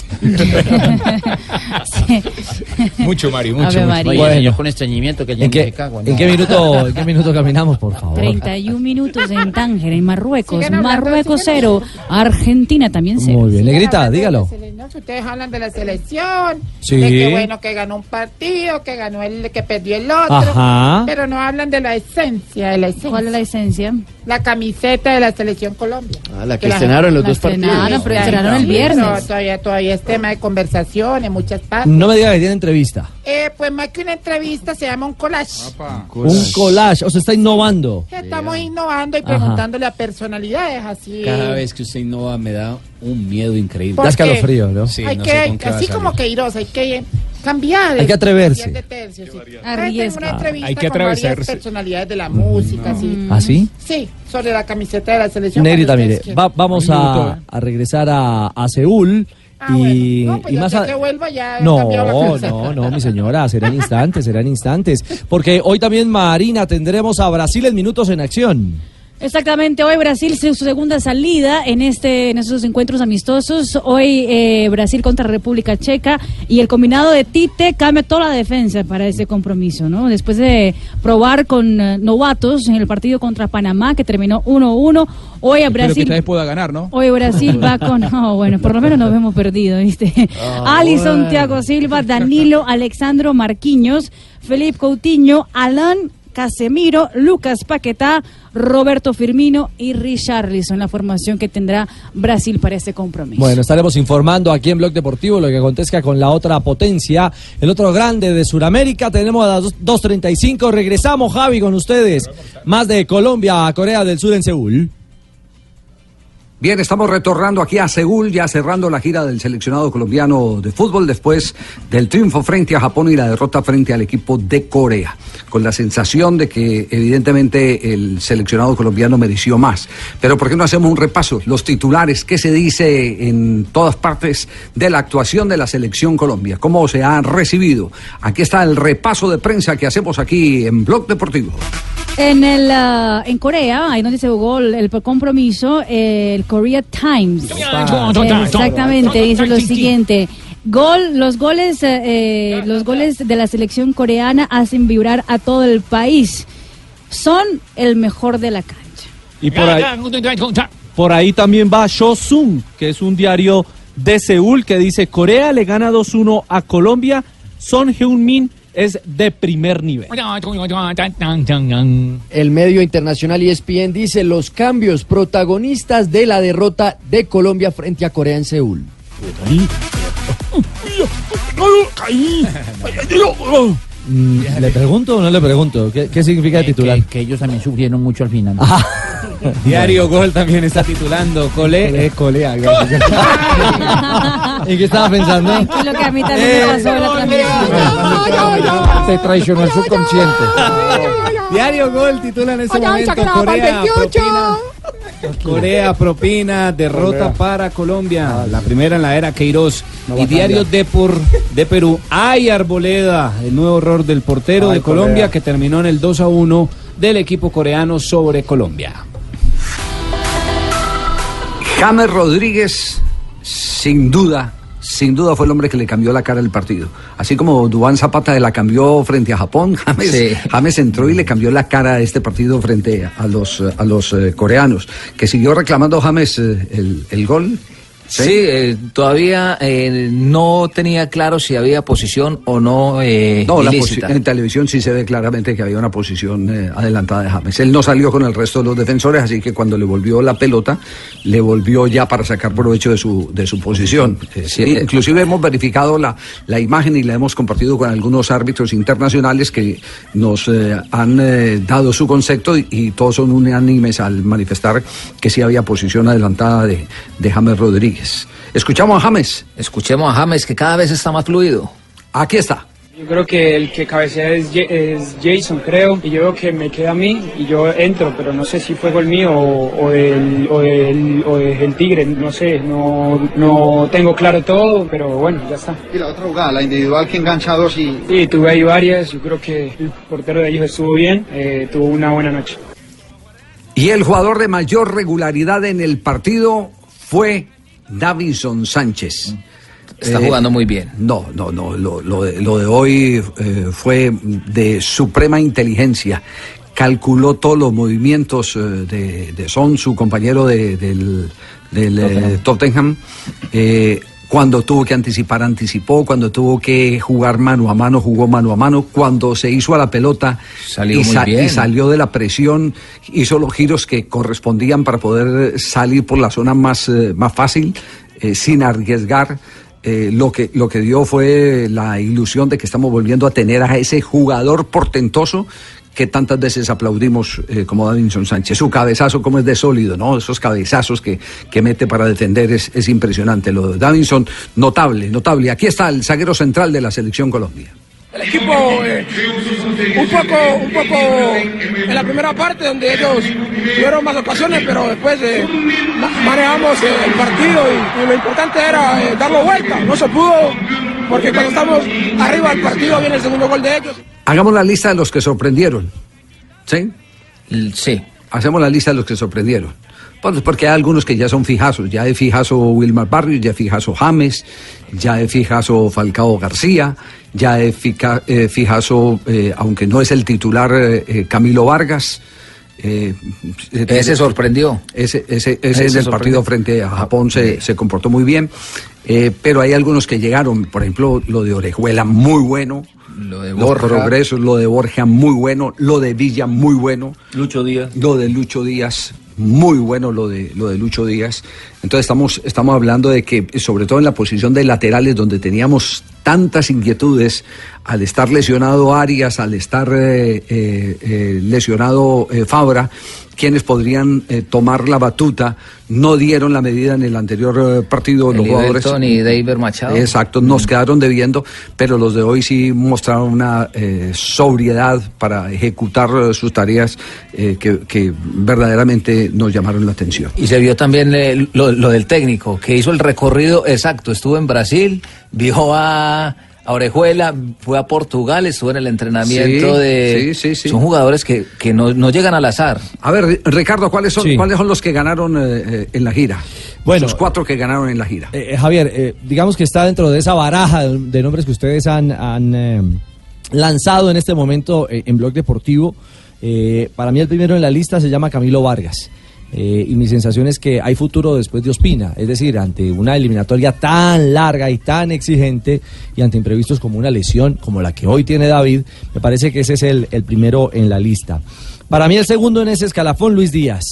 Mucho, Mario, mucho, mucho. María. Bueno. con estreñimiento que ya ¿En qué, me cago. en qué minuto, en qué minuto caminamos, por favor? 31 minutos en Tánger, en Marruecos. Hablando, Marruecos 0, Argentina también 0. Muy bien. Negrita, dígalo. ustedes hablan de la selección, Sí. de que bueno que ganó un partido, que ganó el que perdió el otro, Ajá. pero no hablan de la esencia, de la esencia. ¿Cuál es la esencia? La camiseta de la selección Colombia. Ah, la que estrenaron en los la dos partidos. estrenaron, pero estrenaron el sí, viernes. pero todavía, todavía es tema de conversación en muchas partes. No me diga que tiene entrevista. Eh, pues más que una entrevista se llama un collage. Un collage, o sea, está innovando. Estamos innovando y Ajá. preguntándole a personalidades así. Cada vez que usted innova me da un miedo increíble. ¿Por Da escalofrío, ¿no? Sí, hay no que, sé con qué así como Queiroz, hay que cambiar. Hay que atreverse. de tercio, sí. Entonces, Arriesga. tengo una entrevista Hay que personalidades de la música, sí. ¿Ah, sí? Sí, sobre la camiseta de la selección. Negrita, mire, va- vamos a, a regresar a, a Seúl. y, No, pues y ya más que a- que vuelva ya No, la no, no, mi señora, serán instantes, serán instantes. Porque hoy también, Marina, tendremos a Brasil en minutos en acción. Exactamente, hoy Brasil su segunda salida en este en estos encuentros amistosos. Hoy eh, Brasil contra República Checa y el combinado de Tite cambia toda la defensa para este compromiso, ¿no? Después de probar con eh, novatos en el partido contra Panamá que terminó 1-1, hoy a Espero que Brasil vez pueda ganar, ¿no? Hoy Brasil va con. No, bueno, por lo menos nos hemos perdido, ¿viste? Ah, Alison, bueno. Thiago Silva, Danilo, Alexandro Marquinhos, Felipe Coutinho, Alan Casemiro, Lucas Paquetá, Roberto Firmino y Richarlison, la formación que tendrá Brasil para este compromiso. Bueno, estaremos informando aquí en Blog Deportivo lo que acontezca con la otra potencia, el otro grande de Sudamérica. Tenemos a las 2.35. Regresamos, Javi, con ustedes. Más de Colombia a Corea del Sur en Seúl. Bien, estamos retornando aquí a Seúl, ya cerrando la gira del seleccionado colombiano de fútbol después del triunfo frente a Japón y la derrota frente al equipo de Corea, con la sensación de que evidentemente el seleccionado colombiano mereció más. Pero ¿por qué no hacemos un repaso? Los titulares, ¿qué se dice en todas partes de la actuación de la selección Colombia? ¿Cómo se ha recibido? Aquí está el repaso de prensa que hacemos aquí en Blog Deportivo. En, el, ah, en Corea, ahí donde se jugó el, el compromiso, eh, el Korea Times. Exactamente, dice lo siguiente. Gol, los goles, eh, eh, los goles de la selección coreana hacen vibrar a todo el país. Son el mejor de la cancha. Y por ahí, por ahí también va Shosun, que es un diario de Seúl que dice Corea le gana 2-1 a Colombia. Son Heung-min es de primer nivel. El medio internacional ESPN dice los cambios protagonistas de la derrota de Colombia frente a Corea en Seúl. Mm, ¿Le pregunto o no le pregunto? ¿Qué, qué significa el titular? Que, ellos también sufrieron mucho al final. Diario Gol también está titulando Cole. Cole, ¿En qué estaba pensando? Tranquilo que a mí también me pasó en la transmisión. Te traicionó el subconsciente. Diario Gol titula en ese Ay, ay, momento Corea pal 28. propina, Corea propina derrota Corea. para Colombia, la primera en la era Queiroz. Y Diario. Depor de Perú, hay Arboleda, el nuevo error del portero Ay, de Colombia Corea. que terminó en el 2 a 1 del equipo coreano sobre Colombia. James Rodríguez, sin duda, sin duda fue el hombre que le cambió la cara al partido. Así como Dubán Zapata la cambió frente a Japón, James, Sí. James entró y le cambió la cara a este partido frente a los, a los eh, coreanos, que siguió reclamando James eh, el, el gol Sí, eh, todavía eh, no tenía claro si había posición o no eh, No, la en televisión sí se ve claramente que había una posición eh, adelantada de James. Él no salió con el resto de los defensores, así que cuando le volvió la pelota, le volvió ya para sacar provecho de su, de su posición. Eh, eh. inclusive hemos verificado la, la imagen y la hemos compartido con algunos árbitros internacionales que nos han dado su concepto y, y todos son unánimes al manifestar que sí había posición adelantada de, de James Rodríguez. Escuchamos a James. Escuchemos a James, que cada vez está más fluido. Aquí está. Yo creo que el que cabecea es, Ja- es Jason, creo, y yo veo que me queda a mí y yo entro, pero no sé si fue gol mío o, o del, o, del, o del Tigre, no sé, no, no tengo claro todo, pero bueno, ya está. Y la otra jugada, la individual que engancha a dos y... Sí, tuve ahí varias, yo creo que el portero de ellos estuvo bien, eh, tuvo una buena noche. Y el jugador de mayor regularidad en el partido fue Davison Sánchez. Está Eh, jugando muy bien. No, no, no. Lo, lo de, lo de hoy eh, fue de suprema inteligencia. Calculó todos los movimientos eh, de, de Son, su compañero de- del, del, eh, Tottenham. Cuando tuvo que anticipar, anticipó. Cuando tuvo que jugar mano a mano, jugó mano a mano. Cuando se hizo a la pelota Salió y, muy sa- bien. y salió de la presión, hizo los giros que correspondían para poder salir por la zona más, eh, más fácil, eh, sin arriesgar. Eh, lo, que, lo que dio fue la ilusión de que estamos volviendo a tener a ese jugador portentoso que tantas veces aplaudimos eh, como Davinson Sánchez. Su cabezazo como es de sólido, ¿no? Esos cabezazos que, que mete para defender es, es impresionante. Lo de Davinson, notable, notable. Aquí está el zaguero central de la selección Colombia. El equipo eh, un poco, un poco en la primera parte donde ellos tuvieron más ocasiones, pero después eh, ma- manejamos el partido y, y lo importante era eh, darlo vuelta. No se pudo porque cuando estamos arriba del partido viene el segundo gol de ellos. Hagamos la lista de los que sorprendieron. ¿Sí? Sí. Hacemos la lista de los que sorprendieron. Pues porque hay algunos que ya son fijazos. Ya de fijazo Wilmar Barrios, ya de fijazo James, ya de fijazo Falcao García, ya de fica- eh, fijazo, eh, aunque no es el titular, eh, Camilo Vargas. Ese sorprendió. Ese, ese, ese Ese en el partido frente a Japón se, se comportó muy bien. Eh, pero hay algunos que llegaron, por ejemplo, lo de Orejuela, muy bueno. Lo de Los Borja. progresos, lo de Borja, muy bueno. Lo de Villa, muy bueno. Lucho Díaz. Lo de Lucho Díaz, muy bueno lo de, lo de Lucho Díaz. Entonces estamos, estamos hablando de que, sobre todo en la posición de laterales, donde teníamos tantas inquietudes, al estar lesionado Arias, al estar eh, eh, eh, lesionado eh, Fabra, quienes podrían eh, tomar la batuta, no dieron la medida en el anterior eh, partido los jugadores. Y David Machado. Exacto, nos quedaron debiendo, pero los de hoy sí mostraron una eh, sobriedad para ejecutar eh, sus tareas eh, que, que verdaderamente nos llamaron la atención. Y se vio también eh, lo, lo del técnico, que hizo el recorrido exacto. Estuvo en Brasil, vio a, a Orejuela, fue a Portugal, estuvo en el entrenamiento Sí, de... sí, sí, sí. Son jugadores que, que no, no llegan al azar. A ver, Ricardo, ¿cuáles son, Sí. ¿cuáles son los que ganaron eh, eh, en la gira? Bueno, los cuatro que ganaron en la gira. Eh, Javier, eh, digamos que está dentro de esa baraja de, nombres que ustedes han, han, eh, lanzado en este momento eh, en Blog Deportivo. Eh, para mí el primero en la lista se llama Camilo Vargas. Eh, y mi sensación es que hay futuro después de Ospina, es decir, ante una eliminatoria tan larga y tan exigente y ante imprevistos como una lesión como la que hoy tiene David, me parece que ese es el, el primero en la lista. Para mí el segundo en ese escalafón, Luis Díaz.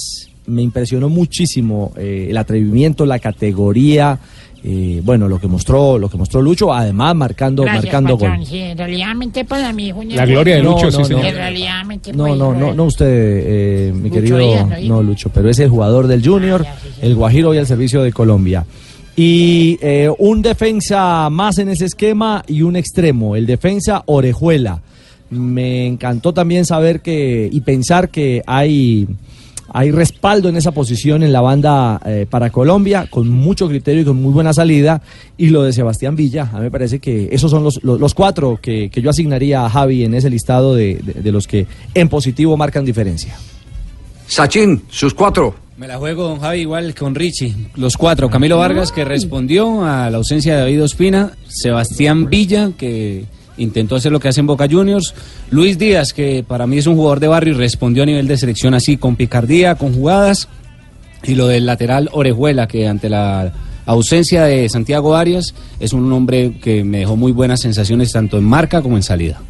Me impresionó muchísimo eh, el atrevimiento, la categoría, eh, bueno, lo que mostró, lo que mostró Lucho, además marcando, Gracias, marcando gol. Sí, para mí. La gloria de Lucho, sí, señor. En realidad, No, no, no, no usted, eh, mi Lucho querido, Díaz, ¿no? no Lucho, pero es el jugador del Junior, el Guajiro y al servicio de Colombia. Y eh, un defensa más en ese esquema y un extremo, el defensa Orejuela. Me encantó también saber que y pensar que hay hay respaldo en esa posición en la banda eh, para Colombia, con mucho criterio y con muy buena salida. Y lo de Sebastián Villa, a mí me parece que esos son los, los, los cuatro que, que yo asignaría a Javi en ese listado de, de- de los que en positivo marcan diferencia. Sachin, sus cuatro. Me la juego, don Javi, igual con Richie. Los cuatro. Camilo Vargas, que respondió a la ausencia de David Ospina. Sebastián Villa, que intentó hacer lo que hace en Boca Juniors. Luis Díaz, que para mí es un jugador de barrio y respondió a nivel de selección así, con picardía, con jugadas. Y lo del lateral Orejuela, que ante la ausencia de Santiago Arias, es un hombre que me dejó muy buenas sensaciones tanto en marca como en salida.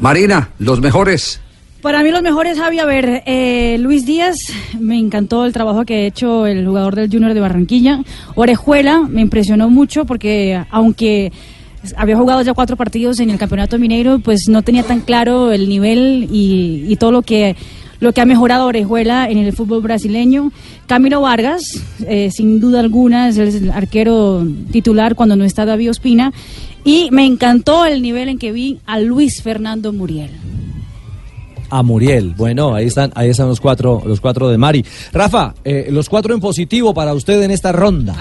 Marina, los mejores. Para mí los mejores, Javi, a ver, eh, Luis Díaz, me encantó el trabajo que ha hecho el jugador del Junior de Barranquilla. Orejuela, me impresionó mucho porque aunque había jugado ya cuatro partidos en el Campeonato Mineiro, pues no tenía tan claro el nivel y, y todo lo que lo que ha mejorado Orejuela en el fútbol brasileño. Camilo Vargas, eh, sin duda alguna, es el arquero titular cuando no está David Ospina. Y me encantó el nivel en que vi a Luis Fernando Muriel. A Muriel. Bueno, ahí están, ahí están los cuatro, los cuatro de Mari. Rafa, eh, los cuatro en positivo para usted en esta ronda.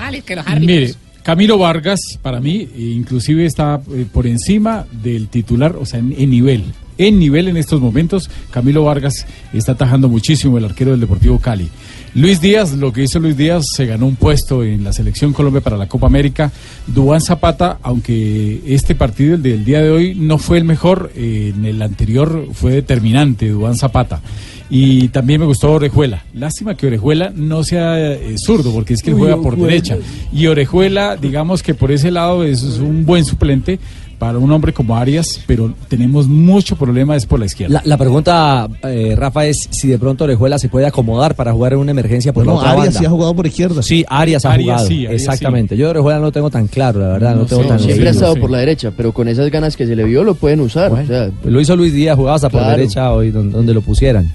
Mire, Camilo Vargas, para mí, inclusive está eh, por encima del titular, o sea, en, nivel. En nivel en estos momentos, Camilo Vargas está atajando muchísimo el arquero del Deportivo Cali. Luis Díaz, lo que hizo Luis Díaz, se ganó un puesto en la selección Colombia para la Copa América. Dubán Zapata, aunque este partido, el del día de hoy, no fue el mejor, eh, en el anterior fue determinante, Dubán Zapata. Y también me gustó Orejuela. Lástima que Orejuela no sea eh, zurdo, porque es que él juega por Orejuela. derecha. Y Orejuela, digamos que por ese lado es, es un buen suplente para un hombre como Arias, pero tenemos mucho problema es por la izquierda. La, la pregunta, eh, Rafa, es si de pronto Orejuela se puede acomodar para jugar en una emergencia por Bueno, la otra Arias banda. sí ha jugado por izquierda. Sí, Arias ha Arias jugado. sí, Arias Exactamente. Yo de Orejuela no lo tengo tan claro, la verdad. No, tengo Sí, tan siempre ha estado por la derecha, pero con esas ganas que se le vio lo pueden usar. o sea, Pues lo hizo Luis Díaz, jugaba hasta por Claro. derecha hoy, donde, donde lo pusieran.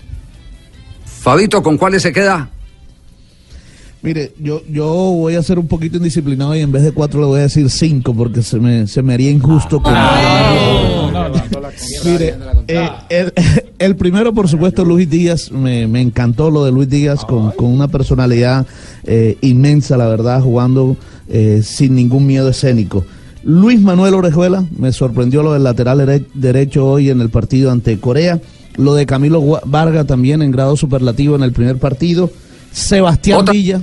Fabito, ¿con cuáles se queda? Mire, yo, yo voy a ser un poquito indisciplinado y en vez de cuatro le voy a decir cinco porque se me, se me haría injusto. con- Mire, eh, el, el primero, por supuesto, Luis Díaz. Me, me encantó lo de Luis Díaz con, con una personalidad eh, inmensa, la verdad, jugando eh, sin ningún miedo escénico. Luis Manuel Orejuela, me sorprendió lo del lateral dere- derecho hoy en el partido ante Corea. Lo de Camilo Vargas también en grado superlativo en el primer partido. Sebastián Villa.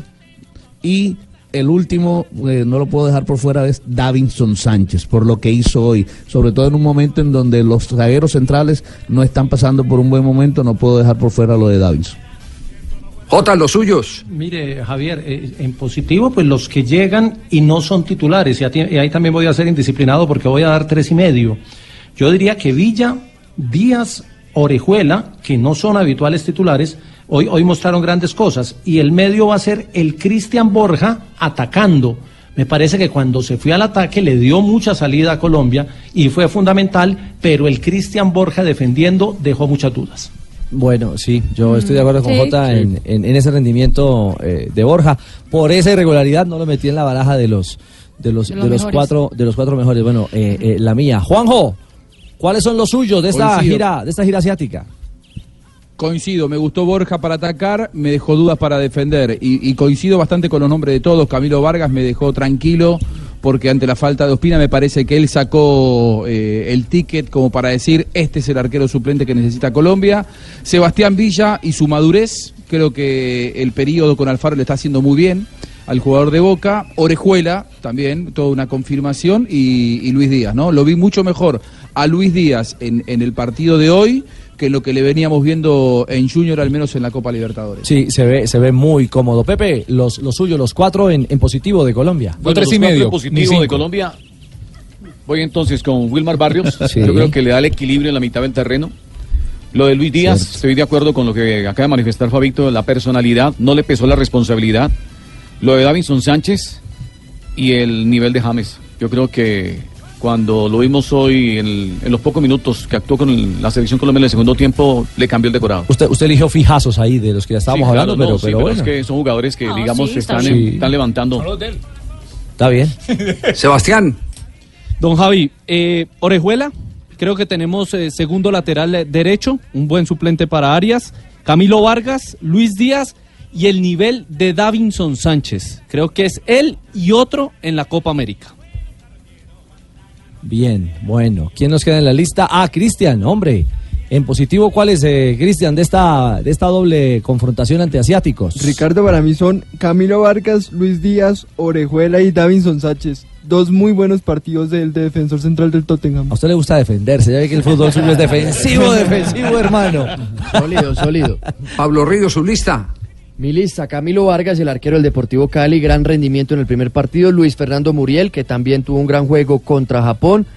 Y el último, eh, no lo puedo dejar por fuera, es Davinson Sánchez, por lo que hizo hoy. Sobre todo en un momento en donde los zagueros centrales no están pasando por un buen momento, no puedo dejar por fuera lo de Davinson. Jota, los suyos. Mire, Javier, eh, en positivo, pues los que llegan y no son titulares, y, y ahí también voy a ser indisciplinado porque voy a dar tres y medio. Yo diría que Villa, Díaz, Orejuela, que no son habituales titulares, hoy, hoy mostraron grandes cosas, y el medio va a ser el Cristian Borja atacando. Me parece que cuando se fue al ataque le dio mucha salida a Colombia y fue fundamental, pero el Cristian Borja defendiendo dejó muchas dudas. Bueno, sí, yo estoy de acuerdo con Sí. Jota en, en- en ese rendimiento eh, de Borja. Por esa irregularidad no lo metí en la baraja de los de los, De de los cuatro de los cuatro mejores. Bueno, eh, eh, la mía. Juanjo, ¿cuáles son los suyos de esta Coincido. gira de esta gira asiática? Coincido, me gustó Borja para atacar, me dejó dudas para defender y, y coincido bastante con los nombres de todos. Camilo Vargas me dejó tranquilo porque ante la falta de Ospina me parece que él sacó eh, el ticket como para decir este es el arquero suplente que necesita Colombia. Sebastián Villa y su madurez, creo que el periodo con Alfaro le está haciendo muy bien al jugador de Boca. Orejuela también, toda una confirmación y, y Luis Díaz, ¿no? Lo vi mucho mejor a Luis Díaz en, en el partido de hoy que lo que le veníamos viendo en Junior, al menos en la Copa Libertadores. Sí, se ve se ve muy cómodo. Pepe, los los suyos, los cuatro en, en positivo de Colombia. Bueno, los cuatro en positivo de Colombia. Voy entonces con Wilmar Barrios. Sí. Yo creo que le da el equilibrio en la mitad del terreno. Lo de Luis Díaz, estoy de acuerdo con lo que acaba de manifestar Fabito, la personalidad, no le pesó la responsabilidad. Lo de Davinson Sánchez y el nivel de James. Yo creo que cuando lo vimos hoy en, el- en los pocos minutos que actuó con el- la selección colombiana en el segundo tiempo, le cambió el decorado. Usted usted eligió fijazos ahí de los que ya estábamos Sí, claro, hablando, pero, no, sí, pero pero bueno. es que son jugadores que, No, digamos, sí, está están, en- están levantando. Está bien. Sebastián. Don Javi, eh, Orejuela, creo que tenemos eh, segundo lateral derecho, un buen suplente para Arias, Camilo Vargas, Luis Díaz y el nivel de Davinson Sánchez. Creo que es él y otro en la Copa América. Bien, bueno. ¿Quién nos queda en la lista? Ah, Cristian, hombre. En positivo, ¿cuál es, eh, Cristian, de esta, de esta doble confrontación ante asiáticos? Ricardo, para mí son Camilo Vargas, Luis Díaz, Orejuela y Davinson Sánchez. Dos muy buenos partidos del defensor central del Tottenham. A usted le gusta defenderse, ya ve que el fútbol suyo es defensivo, defensivo, hermano. Sólido, sólido. Pablo Río, su lista. Mi lista, Camilo Vargas, el arquero del Deportivo Cali, gran rendimiento en el primer partido. Luis Fernando Muriel, que también tuvo un gran juego contra Japón.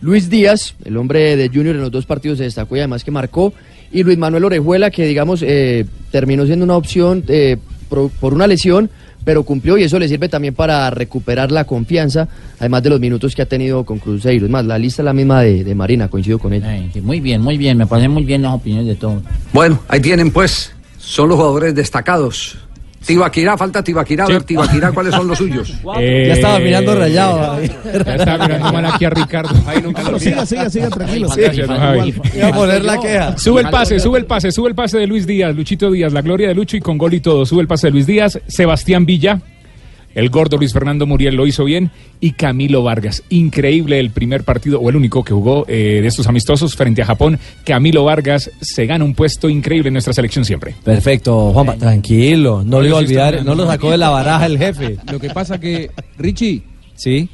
Luis Díaz, el hombre de Junior en los dos partidos se destacó y además que marcó. Y Luis Manuel Orejuela, que digamos eh, terminó siendo una opción eh, por, por una lesión, pero cumplió y eso le sirve también para recuperar la confianza, además de los minutos que ha tenido con Cruzeiro. Es más, la lista es la misma de, de Marina, coincido con ella. Muy bien, muy bien, me parecen muy bien las opiniones de todos. Bueno, ahí tienen pues, son los jugadores destacados. Tibaquirá, falta Tibaquirá, a ver Tibaquirá, ¿cuáles son los suyos? ya estaba mirando rayado. Ya estaba mirando mal aquí a Ricardo. Siga, siga, siga, tranquilo. Don Javi. Iba a poner la queja. Sube el pase, sube el pase, sube el pase de Luis Díaz, Luchito Díaz, la gloria de Lucho y con gol y todo. Sube el pase de Luis Díaz, Sebastián Villa, el gordo Luis Fernando Muriel lo hizo bien y Camilo Vargas. Increíble el primer partido, o el único que jugó eh, de estos amistosos frente a Japón. Camilo Vargas se gana un puesto increíble en nuestra selección siempre. Perfecto, Juanpa, tranquilo, no lo iba a olvidar, no lo sacó de la baraja el jefe. Lo que pasa que, Richie. Sí.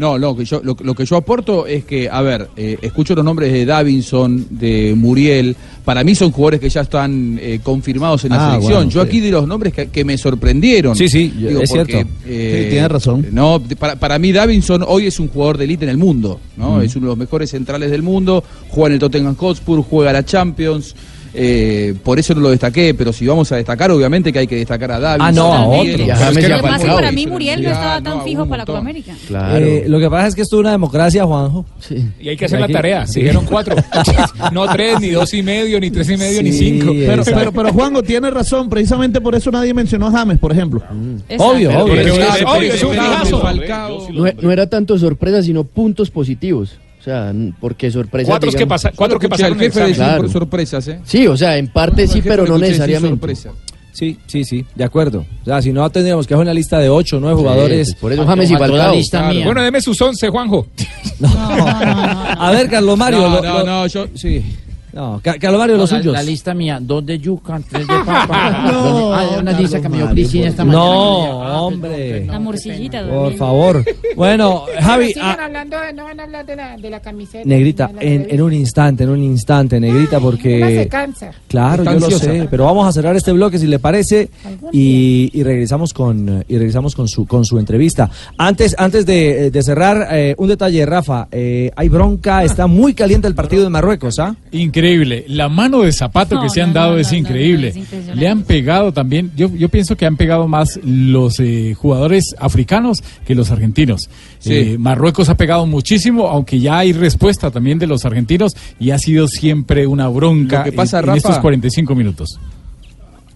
No, lo que yo, lo, lo que yo aporto es que, a ver, eh, escucho los nombres de Davinson, de Muriel. Para mí son jugadores que ya están eh, confirmados en la Ah, selección. bueno, yo sí. aquí de los nombres que, que me sorprendieron. Sí, sí, es cierto. eh, Sí, tiene razón. No, para, para mí Davinson hoy es un jugador de élite en el mundo. ¿no? Mm. Es uno de los mejores centrales del mundo. Juega en el Tottenham Hotspur, juega la Champions. Eh, por eso no lo destaqué, pero si vamos a destacar, obviamente que hay que destacar a Davinson. Ah, no, a otro. y a Pero es James que y a Lo que pasa es que Falcao. para mí Muriel no estaba tan no, fijo para la Copa. Eh, lo que pasa es que esto es una democracia, Juanjo. Y hay que hacer la tarea. sí. Dijeron cuatro. no tres, ni dos y medio, ni tres y medio, ni Sí, cinco. Pero, pero, pero Juanjo tiene razón, precisamente por eso nadie mencionó a James, por ejemplo. Obvio, Pero- obvio. obvio, es un no era tanto sorpresa, sino puntos positivos. O sea, porque sorpresa. Cuatro que pasa- cuatro que pasaron el jefe examen. por sorpresas, ¿eh? Sí, o sea, en parte sí, pero no necesariamente. sorpresa. Sí, sí, sí, de acuerdo. O sea, si no tendríamos que hacer una lista de ocho o nueve jugadores. pues por eso James y Falcao. Claro. Bueno, deme sus once, Juanjo. A ver, Carlos Mario. No, lo- no, lo- no, yo- Sí. No, Ca- Carlos Mario, No, los la, suyos. la lista mía, dos de yuca, tres de papa. No, ah, una lista que me dio por esta mañana. No, hombre. La morcillita. Por favor. Bueno, Javi, Siguen ah, hablando, de- no van a hablar de la, de la camiseta. Negrita, en, en un instante, en un instante, Negrita, Una se porque... cansa. Claro, yo lo sé, pero vamos a cerrar este bloque si le parece y, y regresamos con y regresamos con su con su entrevista. Antes antes de, de cerrar eh, un detalle, Rafa, eh, hay bronca, está muy caliente el partido de Marruecos, ¿ah? Increíble. La mano de zapato No, que se no, han dado no, es no, no, increíble. no, es impresionante. Le han pegado también, yo, yo pienso que han pegado más los eh, jugadores africanos que los argentinos. Sí. Eh, Marruecos ha pegado muchísimo, aunque ya hay respuesta también de los argentinos y ha sido siempre una bronca que pasa, en, en Rafa, estos 45 minutos.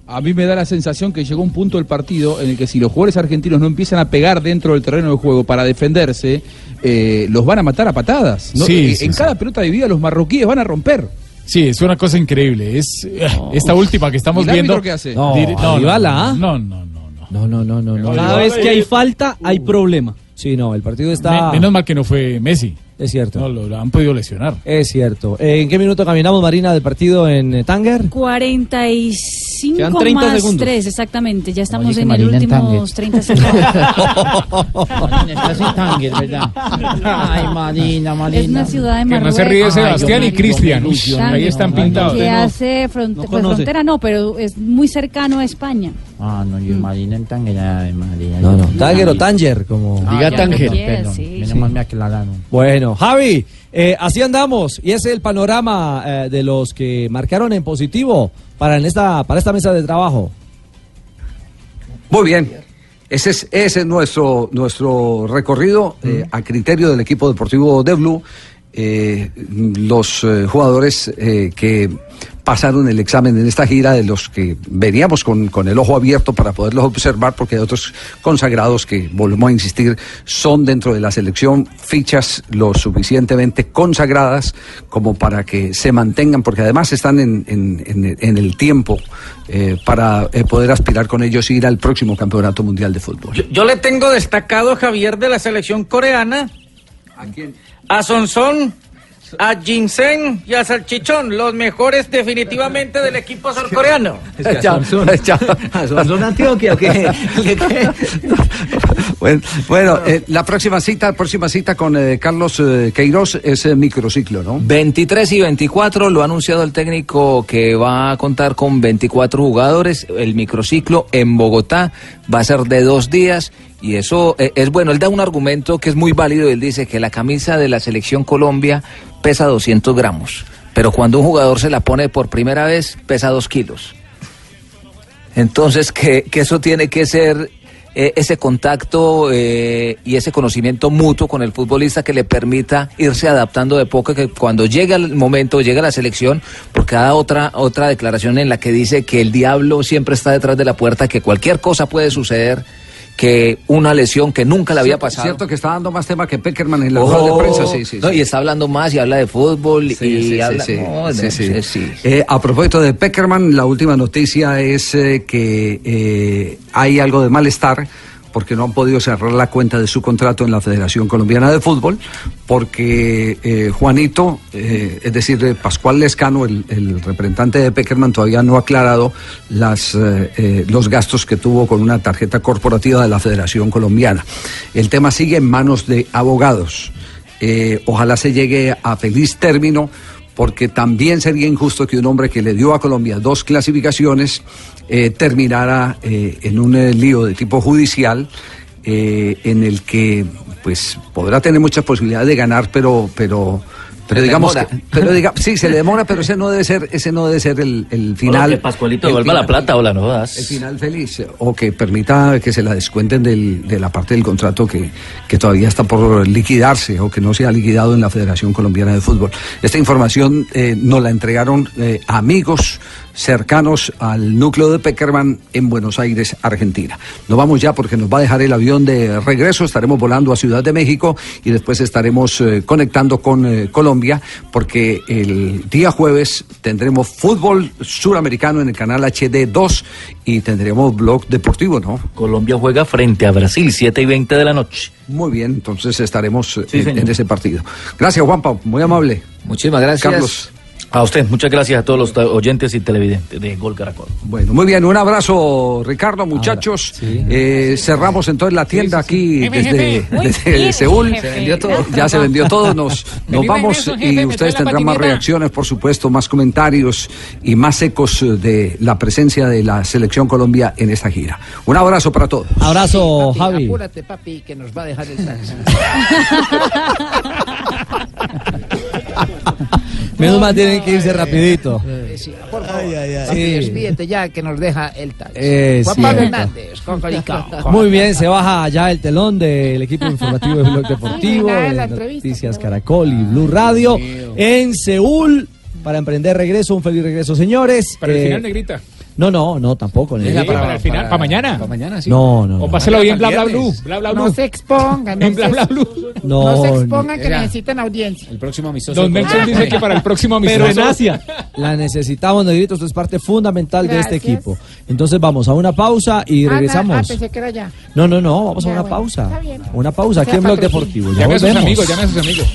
A mí me da la sensación que llegó un punto del partido en el que si los jugadores argentinos no empiezan a pegar dentro del terreno de juego para defenderse, eh, los van a matar a patadas. ¿no? Sí, Eh, sí, en sí. cada pelota dividida los marroquíes van a romper. Sí, es una cosa increíble. Es eh, esta última que estamos viendo. Que hace? No, Dir no, no, no, no, no, no, no. Cada vez que hay falta, hay problema. Sí, no, el partido está. menos mal que no fue Messi. Es cierto. No, lo, lo, han podido lesionar. Es cierto. ¿En qué minuto caminamos, Marina, del partido en eh, Tanger? 46. 5 30 más segundos. 3, exactamente. Ya estamos Oye, en el últimos 30 segundos. Marina, estás tangue, ¿verdad? Ay, Marina, Marina. Es una ciudad de Marruecos. Que no se ríe Sebastián Ay, y Cristian. Ahí están no, pintados. Que hace front no pues frontera, no, pero es muy cercano a España. Ah, no, yo mm. Marina en Tanger, Marina. No, no, Tanger o Tanger, como ah, diga Tanger. Menos mal me aclararon. Bueno, Javi eh, así andamos y ese es el panorama eh, de los que marcaron en positivo para en esta para esta mesa de trabajo. Muy bien. Ese es, ese es nuestro, nuestro recorrido eh, a criterio del equipo deportivo de Blue. Eh, los jugadores que pasaron el examen en esta gira, de los que veníamos con, con el ojo abierto para poderlos observar, porque hay otros consagrados que, volvemos a insistir, son dentro de la selección fichas lo suficientemente consagradas como para que se mantengan, porque además están en, en- en- en el tiempo eh, para eh, poder aspirar con ellos y ir al próximo Campeonato Mundial de Fútbol. Yo, yo le tengo destacado a Javier de la selección coreana, ¿A quién? a Sonsón, a Jinsen y a Salchichón, los mejores definitivamente del equipo surcoreano. Chao, chao. ¿Son Antioquia o qué? bueno, bueno, eh, la próxima cita, próxima cita con eh, Carlos eh, Queiroz es microciclo, ¿no? 23 y 24 lo ha anunciado el técnico que va a contar con 24 jugadores. El microciclo en Bogotá va a ser de dos días y eso eh, es bueno. Él da un argumento que es muy válido. Él dice que la camisa de la selección Colombia pesa 200 gramos, pero cuando un jugador se la pone por primera vez pesa 2 kilos. Entonces, que, que eso tiene que ser eh, ese contacto eh, y ese conocimiento mutuo con el futbolista que le permita irse adaptando de poco, que cuando llega el momento, llega la selección, porque da otra, otra declaración en la que dice que el diablo siempre está detrás de la puerta, que cualquier cosa puede suceder, que una lesión que nunca le había pasado. Cierto que está dando más tema que Peckerman en la Oh, rueda de prensa, sí, sí. no, y está hablando más y habla de fútbol y habla... no, sí, no, sí. sí, sí. Eh, a propósito de Peckerman, la última noticia es eh, que eh, hay algo de malestar porque no han podido cerrar la cuenta de su contrato en la Federación Colombiana de Fútbol, porque eh, Juanito, eh, es decir, eh, Pascual Lescano, el, representante de Peckerman, todavía no ha aclarado los gastos que tuvo con una tarjeta corporativa de la Federación Colombiana. El tema sigue en manos de abogados. Ojalá se llegue a feliz término, porque también sería injusto que un hombre que le dio a Colombia dos clasificaciones eh, terminara eh, en un eh, lío de tipo judicial eh, en el que pues podrá tener muchas posibilidades de ganar, pero pero pero digamos que, pero diga, sí se le demora, pero ese no debe ser ese no debe ser el, el final. que Pascualito el la plata o la no jodas. el final feliz o que permita que se la descuenten del- de la parte del contrato que, que todavía está por liquidarse o que no se ha liquidado en la Federación Colombiana de Fútbol. Esta información eh, nos la entregaron eh, amigos cercanos al núcleo de Peckerman en Buenos Aires, Argentina. Nos vamos ya porque nos va a dejar el avión de regreso, estaremos volando a Ciudad de México y después estaremos eh, conectando con eh, Colombia porque el día jueves tendremos fútbol suramericano en el canal HD 2 y tendremos blog deportivo, ¿no? Colombia juega frente a Brasil, 7 y 20 de la noche. Muy bien, entonces estaremos eh, Sí, en, en ese partido. Gracias, Juanpa, muy amable. Muchísimas gracias. Carlos. A usted, muchas gracias a todos los oyentes y televidentes de Gol Caracol. Bueno, muy bien, un abrazo, Ricardo, muchachos. Eh, cerramos entonces la tienda aquí desde, Seúl. jefe. Se vendió todo. Ya se vendió todo. Nos, vamos jefe, y ustedes tendrán más reacciones, por supuesto, más comentarios y más ecos de la presencia de la Selección Colombia en esta gira. Un abrazo para todos. Abrazo, Papi, Javi. Apúrate, papi, que nos va a dejar el. Menos mal tienen que irse rapidito. Eh, sí, por favor, Ay, ay, ay. papi, Sí. despídete ya que nos deja el taxi. Es Juan Pablo cierto. Hernández, con. Muy bien, se baja ya el telón del equipo informativo de Blog Deportivo, de de la entrevista, Noticias Caracol y Blue Radio en Seúl para emprender regreso, un feliz regreso, señores. Para el Eh, final, Negrita. No, no, no, tampoco. Sí, para, el final, para, mañana. Para mañana, sí. No, no, O no. páselo bien, bla, bla, Viernes. bla, bla, bla, No se expongan, no, En bla, bla, bla. No, no se no. expongan que Mira. necesitan audiencia. El próximo amistoso. Don Nelson dice que para el próximo amistoso. Pero en Asia. La necesitamos, Negrito, usted es parte fundamental de este equipo. Entonces vamos a una pausa y Ah, regresamos. Ah, pensé que era ya. No, no, no, vamos a una bueno, pausa. está bien. Una pausa aquí Sea en Blog. Deportivo. Ya Llame a sus amigos, llame a sus amigos.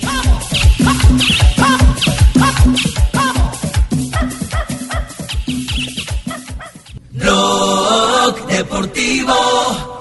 Deportivo.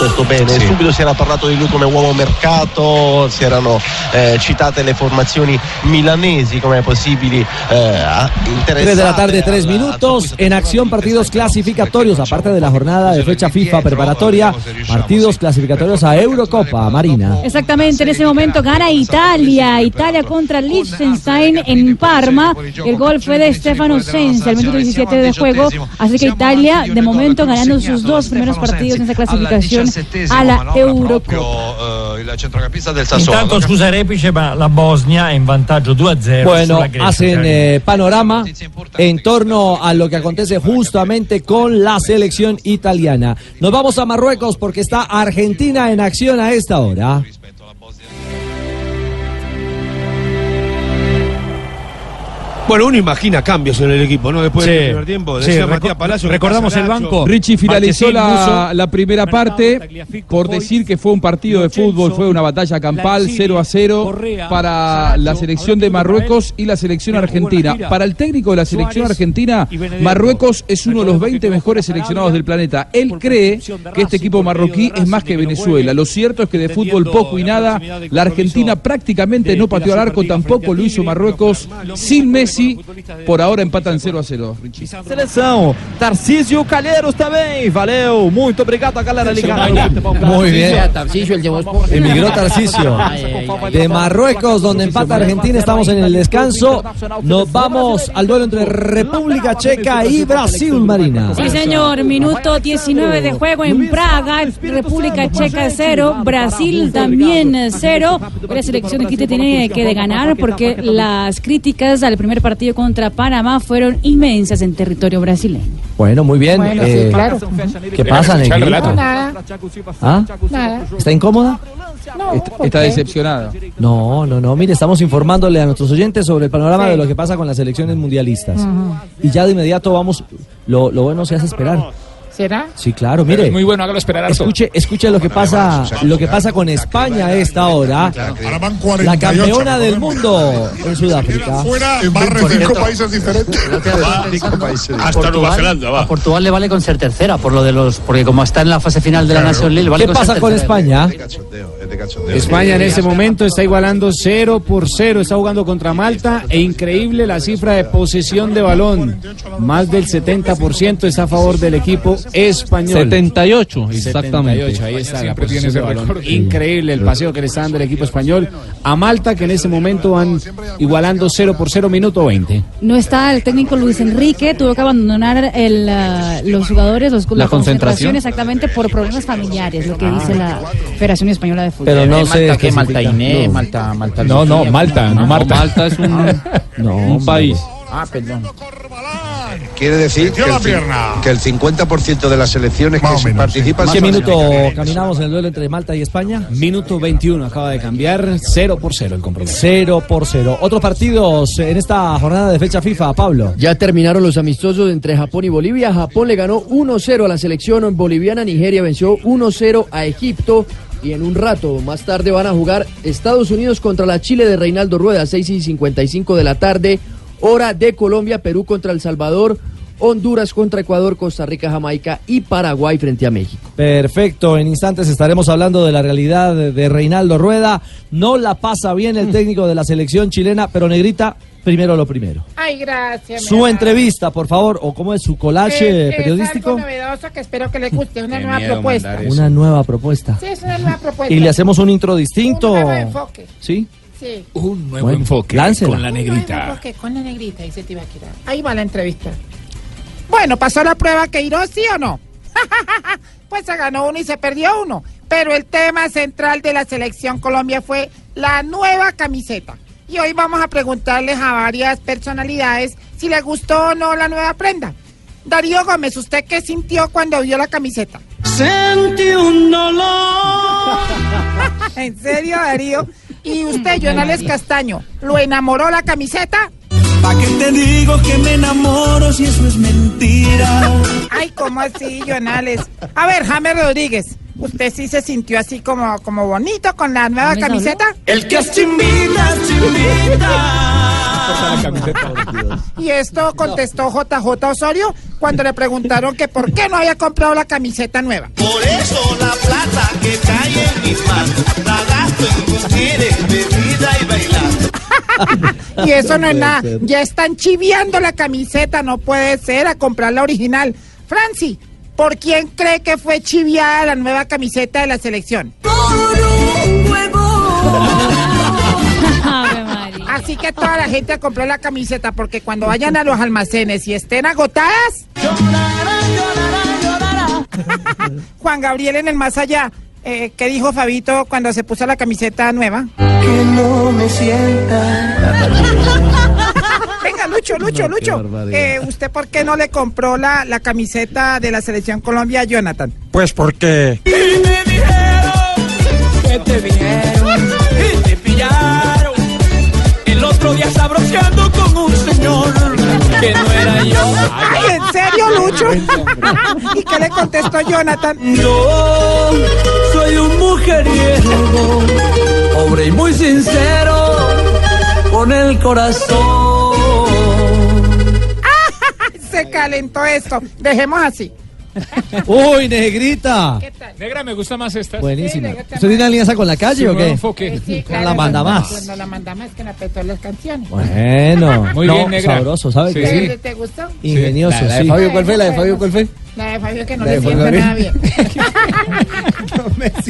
Piuttosto bene, subito si era parlato di lui come uomo mercato, si erano eh, citate le formazioni milanesi come possibili eh, a- 3 de la tarde, 3 minutos. En acción, partidos clasificatorios, aparte de la jornada de fecha FIFA preparatoria, partidos clasificatorios a Eurocopa, Marina. Exactamente, en ese momento gana Italia, Italia contra Liechtenstein en Parma. El gol fue de Stefano Senza, al minuto 17 de juego. Así que Italia, de momento, ganando sus dos primeros partidos en esa clasificación a la Eurocopa. il centrocampista del Sassuolo. Intanto scusa Repice, ma la Bosnia è in vantaggio 2-0 Bueno, sulla Grecia. hacen eh, panorama en torno a lo que acontece justamente con la selección italiana. Nos vamos a Marruecos porque está Argentina en acción a esta hora. Bueno, uno imagina cambios en el equipo, ¿no? Después Sí. del primer tiempo. Sí, Decía reco- Matías Palacio recordamos el banco. Richie finalizó la primera parte por decir que fue un partido de fútbol, fue una batalla campal, 0 a 0 para la selección de Marruecos y la selección argentina. Para el técnico de la selección argentina, Marruecos es uno de los 20 mejores seleccionados del planeta. Él cree que este equipo marroquí es más que Venezuela. Lo cierto es que de fútbol poco y nada, la Argentina prácticamente no pateó al arco, tampoco lo hizo Marruecos. Sin Messi, por ahora empatan 0 a 0. Richie. Seleção, Tarcísio Calheiros também, valeu, muito obrigado a galera ligada Muy bien. Tarcisio, el de Voz Populi. Emigró Tarcisio. De Marruecos, donde empata Argentina, estamos en el descanso. Nos vamos al duelo entre República Checa y Brasil, Marina. Sí, señor. Minuto 19 de juego en Praga. República Checa 0. Brasil también 0. La selección de Tite tiene que de ganar porque las críticas al primer partido contra Panamá fueron inmensas en territorio brasileño. Bueno, muy bien. Bueno, sí, Eh, claro. ¿Qué pasa. Nada. ¿Ah? Nada. ¿Está incómoda? Está, está decepcionada. No, no, no. Mire, estamos informándole a nuestros oyentes sobre el panorama Sí. de lo que pasa con las elecciones mundialistas. Y ya de inmediato vamos. Lo, lo bueno se hace esperar. ¿Será? Sí, claro, mire. es muy bueno, hágalo esperar harto. Escuche, escuche lo que pasa, lo que pasa con España a esta hora. La campeona del mundo en Sudáfrica. Fuera, barre cinco países diferentes. Hasta Nueva Zelanda, va. A Portugal le vale con ser tercera, por lo de los, porque como está en la fase final de la Nación League, vale ¿Qué pasa con. España? España en este momento está igualando 0 por 0, está jugando contra Malta e increíble la cifra de posesión de balón. Más del 70% está a favor del equipo español. 78, exactamente. 78, ahí está la Siempre tiene posesión de ese balón. récord. Increíble el paseo que le está dando el equipo español a Malta que en este momento van igualando 0 por 0 minuto 20. No está el técnico Luis Enrique, tuvo que abandonar el, ah, los jugadores, los, La concentración. exactamente por problemas familiares, lo que dice la Federación Española de Fútbol. Pero no Malta, sé. ¿qué? especifica. Malta Iné, No. Malta, Malta No, no, Malta, no Marta. Malta es un, No, un país. Ah, perdón. Quiere decir que el, cin- pierna. que el 50% de las selecciones Más que menos, participan ¿Qué son minuto caminamos en el duelo entre Malta y España? Minuto 21 acaba de cambiar 0 por 0 el compromiso. 0 por 0. Otros partidos en esta jornada de fecha FIFA, Pablo. Ya terminaron los amistosos entre Japón y Bolivia. Japón le ganó 1-0 a la selección boliviana. Nigeria venció 1-0 a Egipto. Y en un rato más tarde van a jugar Estados Unidos contra la Chile de Reinaldo Rueda, 6 y 55 de la tarde. Hora de Colombia, Perú contra El Salvador, Honduras contra Ecuador, Costa Rica, Jamaica y Paraguay frente a México. Perfecto, en instantes estaremos hablando de la realidad de- Reinaldo Rueda. No la pasa bien el técnico de la selección chilena, pero Negrita, primero lo primero. Ay, gracias. Su entrevista, por favor, o cómo es su collage Eh, es periodístico. algo novedoso que espero que le guste, una Qué nueva miedo propuesta. Una nueva propuesta. Sí, es una nueva propuesta. Y le hacemos un intro distinto. Un nuevo enfoque. ¿Sí? Sí. Un nuevo Bueno, enfoque láncela. con la Un nuevo negrita. enfoque con la negrita, dice Tibaquira. Ahí va la entrevista. Bueno, ¿pasó la prueba que iró, sí o no? pues se ganó uno y se perdió uno. Pero el tema central de la selección Colombia fue la nueva camiseta. Y hoy vamos a preguntarles a varias personalidades si les gustó o no la nueva prenda. Darío Gómez, ¿usted qué sintió cuando vio la camiseta? Sentí un dolor. ¿En serio, Darío? ¿Y usted, Jonales Castaño, lo enamoró la camiseta? ¿Pa' qué te digo que me enamoro si eso es mentira? Ay, ¿cómo así, Jonales? A ver, James Rodríguez, ¿usted sí se sintió así como, como bonito con la nueva ¿James camiseta? El que es chimbita, chimbita. Y esto contestó JJ Osorio cuando le preguntaron que por qué no había comprado la camiseta nueva. Por eso la plata que cae en mis manos la gasto en mujeres, bebida y bailar. Y eso no es nada. ser. Ya están chiviando la camiseta, no puede ser a comprar la original. Franci, ¿por quién cree que fue chiviada la nueva camiseta de la selección? Así que toda la gente a comprar la camiseta porque cuando vayan a los almacenes y estén agotadas. Juan Gabriel en el más allá. eh, ¿Qué dijo Fabito cuando se puso la camiseta nueva? Que no me sienta. Venga, Lucho, Lucho, No, Lucho. Eh, ¿Usted por qué no le compró la, la camiseta de la selección Colombia a Jonathan? Pues porque Y me dijeron que te vieron y te pillaron. Sabroseando con un señor. que no era yo. Ay, ¿en serio, Lucho? ¿Y qué le contestó Jonathan? Yo soy un mujeriego, pobre y muy sincero, con el corazón. Se calentó esto. Dejemos así. Uy, negrita. Negra, me gusta más esta. Buenísima. ¿Usted tiene alianza con la calle Sí, o qué? enfoque. Sí, Con la manda más. Cuando la manda más que la petó las canciones. Bueno, Muy no, bien, negra. sabroso, ¿sabe Sí. qué? ¿Te, te gustó? Ingenioso, La, la de. Fabio, ¿cuál fue? La de Fabio, ¿cuál fue? La de Fabio que no le sienta nada bien.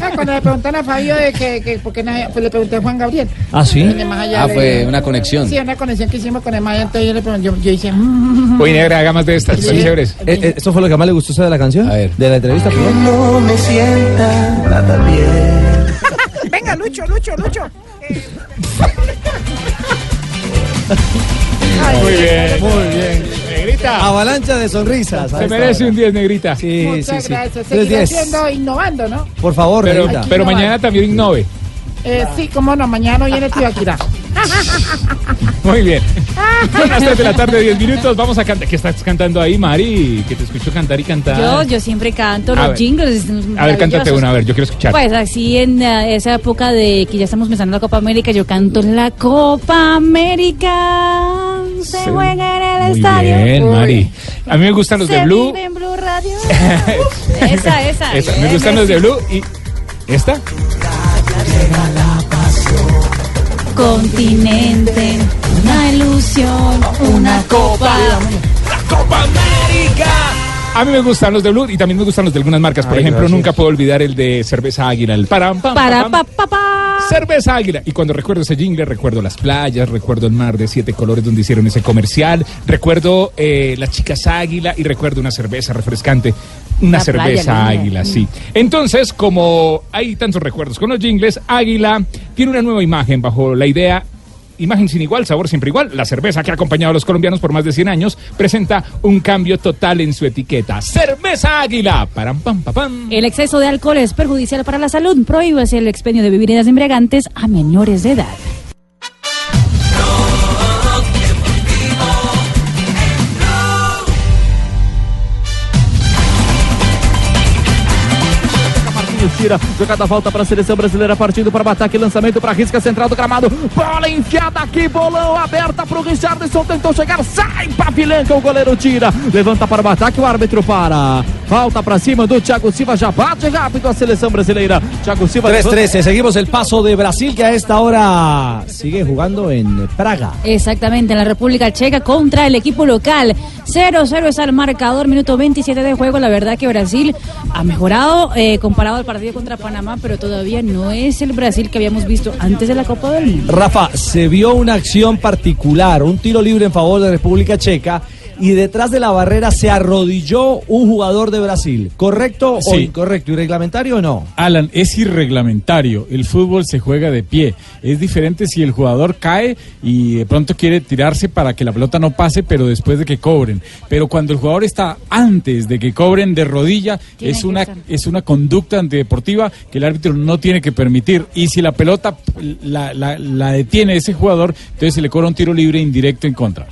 Ah, Cuando le preguntan a Fabio de que, que por qué no, pues le pregunté a Juan Gabriel. ¿Ah, sí? Ah, le- fue una conexión. Sí, una conexión que hicimos con el Maya, entonces yo le pregunté, yo, yo hice... mm, Uy, negra, haga más de estas, son Sí. chéveres. Eh, eh, ¿Eso fue lo que más le gustó a usted de la canción? De la entrevista, por. No me sienta nada bien. Venga, Lucho, Lucho, Lucho. Eh, Muy bien, muy bien. Negrita. Avalancha de sonrisas. Se merece hora. un 10, negrita. Sí, Muchas sí, sí. gracias. Seguiré diez. haciendo, innovando, ¿no? Por favor, Pero, negrita. pero mañana también innove. Eh, sí, cómo no, mañana viene Tibaquirá. Muy bien. Son las 3 de la tarde, 10 minutos. Vamos a cantar. ¿Qué estás cantando ahí, Mari? Que te escucho cantar y cantar. Yo, yo siempre canto A los ver. jingles. A ver, cántate una, a ver, yo quiero escuchar. Pues así en eh, esa época de que ya estamos empezando la Copa América, yo canto la Copa América. Se juega en el Muy estadio. bien, Uy. Mari. A mí me gustan los de Se Blue. vive en Blue Radio. esa, esa. Esa, me gustan los de. Blue y. ¿Esta? Continente, una ilusión, una copa. ¡Copa América! A mí me gustan los de Blue y también me gustan los de algunas marcas. Por Ay, ejemplo, gracias. nunca puedo olvidar el de Cerveza Águila, el param, pam, Para pam, pa pa pa. Cerveza Águila. Y cuando recuerdo ese jingle, recuerdo las playas, recuerdo el mar de siete colores donde hicieron ese comercial, recuerdo eh, las chicas Águila y recuerdo una cerveza refrescante. Una La cerveza. Águila, sí. Entonces, como hay tantos recuerdos con los jingles, Águila tiene una nueva imagen bajo la idea Imagen sin igual, sabor siempre igual. La cerveza que ha acompañado a los colombianos por más de 100 años presenta un cambio total en su etiqueta. Cerveza Águila. Param, pam, pam, pam. El exceso de alcohol es perjudicial para la salud. Prohíbase el expendio de bebidas embriagantes a menores de edad. Tira, jogada falta para a seleção brasileira, partindo para o ataque, lançamento para a risca central do gramado, bola enfiada aqui, bolão aberta para o Richardson, tentou chegar, sai, Papilenca, o goleiro tira, levanta para o ataque, o árbitro para, falta para cima do Thiago Silva, já bate rápido a seleção brasileira, Thiago Silva... 3-13. Seguimos el paso de Brasil que a esta hora sigue jugando en Praga. Exactamente, en la República Checa contra el equipo local. 0-0 es el marcador, minuto 27 de juego. La verdad que Brasil ha mejorado eh, comparado al partido contra Panamá, pero todavía no es el Brasil que habíamos visto antes de la Copa del Mundo. Rafa, se vio una acción particular, un tiro libre en favor de República Checa y detrás de la barrera se arrodilló un jugador de Brasil. ¿Correcto o incorrecto? ¿Y reglamentario o no? Alan, es irreglamentario. El fútbol se juega de pie. Es diferente si el jugador cae y de pronto quiere tirarse para que la pelota no pase, pero después de que cobren. Pero cuando el jugador está antes de que cobren de rodilla, es una, es una conducta antideportiva que el árbitro no tiene que permitir. Y si la pelota la, la- la detiene ese jugador, entonces se le cobra un tiro libre indirecto en contra.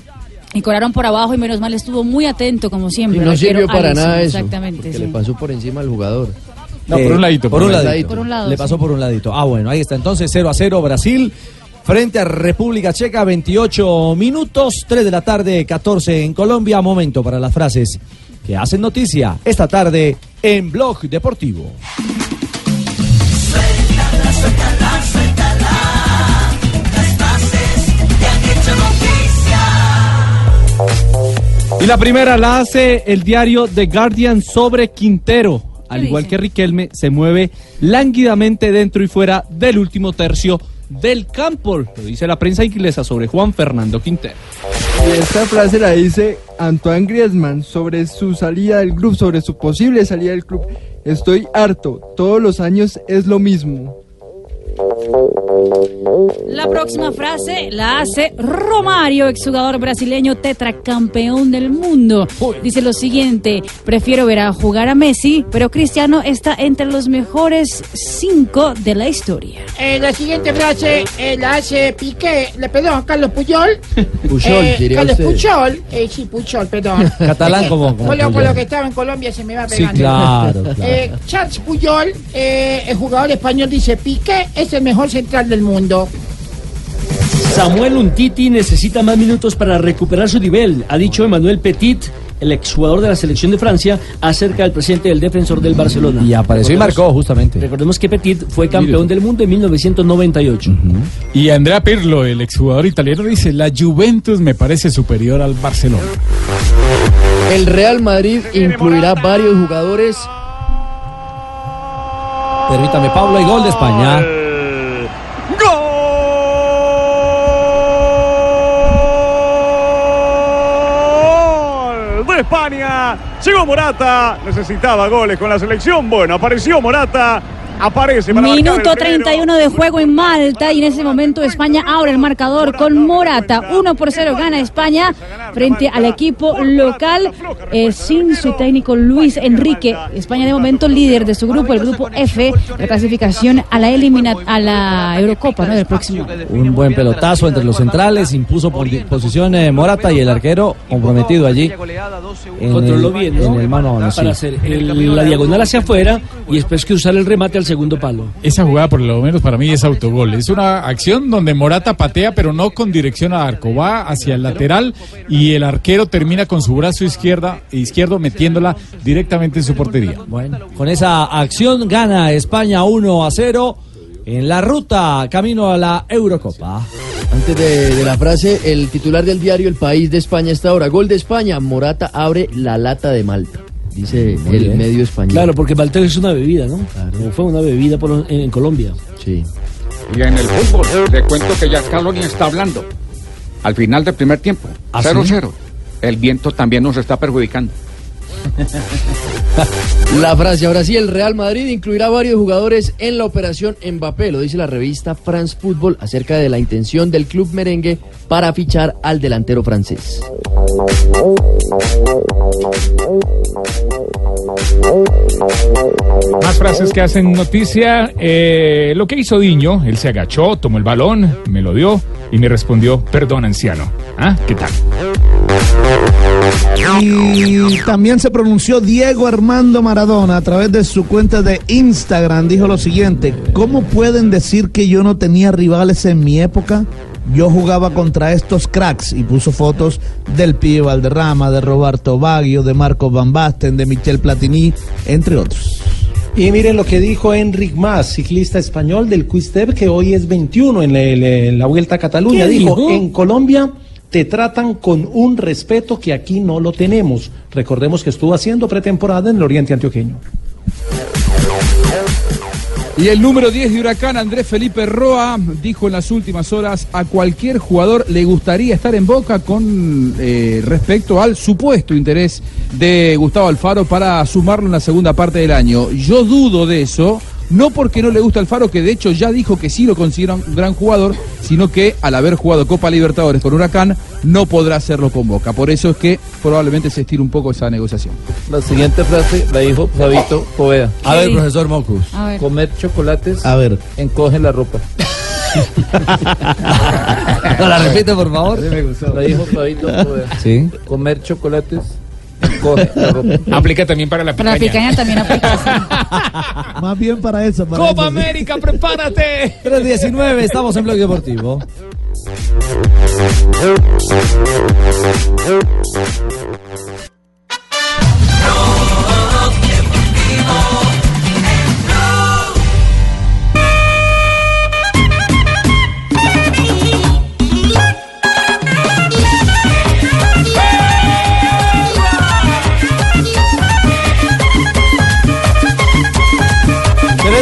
Y cobraron por abajo y menos mal estuvo muy atento como siempre. Y no sirvió para Alisson, nada eso. Exactamente. Porque sí. le pasó por encima al jugador. No, por un ladito, Por, por un un ladito. Por un lado, Le pasó sí. por un ladito. Ah, bueno, ahí está. Entonces 0 a 0 Brasil frente a República Checa, 28 minutos, 3 de la tarde, 14 en Colombia. Momento para las frases que hacen noticia esta tarde en Blog Deportivo. Suéltala, suéltala. Y la primera la hace el diario The Guardian sobre Quintero. Al igual que Riquelme, se mueve lánguidamente dentro y fuera del último tercio del campo. Lo dice la prensa inglesa sobre Juan Fernando Quintero. Y esta frase la dice Antoine Griezmann sobre su salida del club, sobre su posible salida del club. Estoy harto, todos los años es lo mismo. La próxima frase la hace Romario, exjugador brasileño tetracampeón del mundo. Dice lo siguiente, prefiero ver a jugar a Messi, pero Cristiano está entre los mejores cinco de la historia. Eh, la siguiente frase eh, la hace Piqué, le perdón, Carlos Puyol. Puyol, Eh, diría Carlos usted. Puyol, eh, sí, Puyol, perdón. Catalán que como- como Con lo, con lo que estaba en Colombia se me va Sí, pegando. claro, claro. Eh, Charles Puyol, eh, el jugador español, dice, Piqué es el mejor central del mundo. Samuel Untiti necesita más minutos para recuperar su nivel, ha dicho Emmanuel Petit, el exjugador de la selección de Francia, acerca del presidente del defensor del Barcelona. Y apareció y marcó, justamente. Recordemos que Petit fue campeón del mundo en 1998. Y Andrea Pirlo, el exjugador italiano, dice, la Juventus me parece superior al Barcelona. El Real Madrid incluirá varios jugadores. Permítame, Pablo, y gol de España. España. Llegó Morata. Necesitaba goles con la selección. Bueno, apareció Morata. Aparece para Minuto el primero. 31 de juego en Malta y en ese momento España abre el marcador con Morata. 1 por 0 gana España frente al equipo local eh, sin su técnico Luis Enrique. España de momento líder de su grupo, el grupo F, de clasificación a la elimina a la Eurocopa ¿no? del próximo. Un buen pelotazo entre los centrales, impuso por posición eh, Morata y el arquero comprometido allí. En Controló el, bien, en ¿no? el mano a mano, Para sí. hacer el- la diagonal hacia afuera y después que usar el remate al segundo palo. Esa jugada, por lo menos para mí, es autogol. Es una acción donde Morata patea, pero no con dirección a arco. Va hacia el lateral y el arquero termina con su brazo izquierda, izquierdo metiéndola directamente en su portería. Bueno, con esa acción gana España 1 a 0 en la ruta camino a la Eurocopa. Antes de, de la frase, el titular del diario El País de España está ahora. Gol de España. Morata abre la lata de Malta. Dice Muy el bien. medio español. Claro, porque Malta es una bebida, ¿no? O fue una bebida por- en, en Colombia. Sí. Y en el fútbol, le cuento que ya Scaloni está hablando. Al final del primer tiempo, ¿Ah, 0-0. El viento también nos está perjudicando. La frase, ahora sí, el Real Madrid incluirá varios jugadores en la operación Mbappé, lo dice la revista France Football acerca de la intención del club merengue para fichar al delantero francés. Más frases que hacen noticia. Eh, lo que hizo Diño, él se agachó, tomó el balón, me lo dio y me respondió, perdón anciano. ¿Ah? ¿Qué tal? Y también se pronunció Diego Armando Maradona a través de su cuenta de Instagram. Dijo lo siguiente, ¿cómo pueden decir que yo no tenía rivales en mi época? Yo jugaba contra estos cracks y puso fotos del pibe Valderrama, de Roberto Baggio, de Marco Van Basten, de Michel Platini, entre otros. Y miren lo que dijo Enric Mas, ciclista español del Quick-Step, que hoy es 21 en la, en la Vuelta a Cataluña. ¿Qué Dijo, dijo? en Colombia te tratan con un respeto que aquí no lo tenemos. Recordemos que estuvo haciendo pretemporada en el Oriente Antioqueño. Y el número 10 de Huracán, Andrés Felipe Roa, dijo en las últimas horas a cualquier jugador le gustaría estar en Boca con eh, respecto al supuesto interés de Gustavo Alfaro para sumarlo en la segunda parte del año. Yo dudo de eso, no porque no le gusta Alfaro, que de hecho ya dijo que sí lo considera un gran jugador, sino que al haber jugado Copa Libertadores con Huracán no podrá hacerlo con Boca. Por eso es que probablemente se estire un poco esa negociación. La siguiente frase la dijo Fabito Poveda. A ver, profesor Mocus. A ver. Comer chocolates A ver. encoge la ropa. ¿La repite, por favor? Sí, me gustó. La dijo Fabito Poveda. Sí. Comer chocolates ropa. Aplica también para la Para la picaña también aplica. sí. Más bien para eso. Para Copa eso, sí. América, prepárate. 3.19, estamos en Blog Deportivo.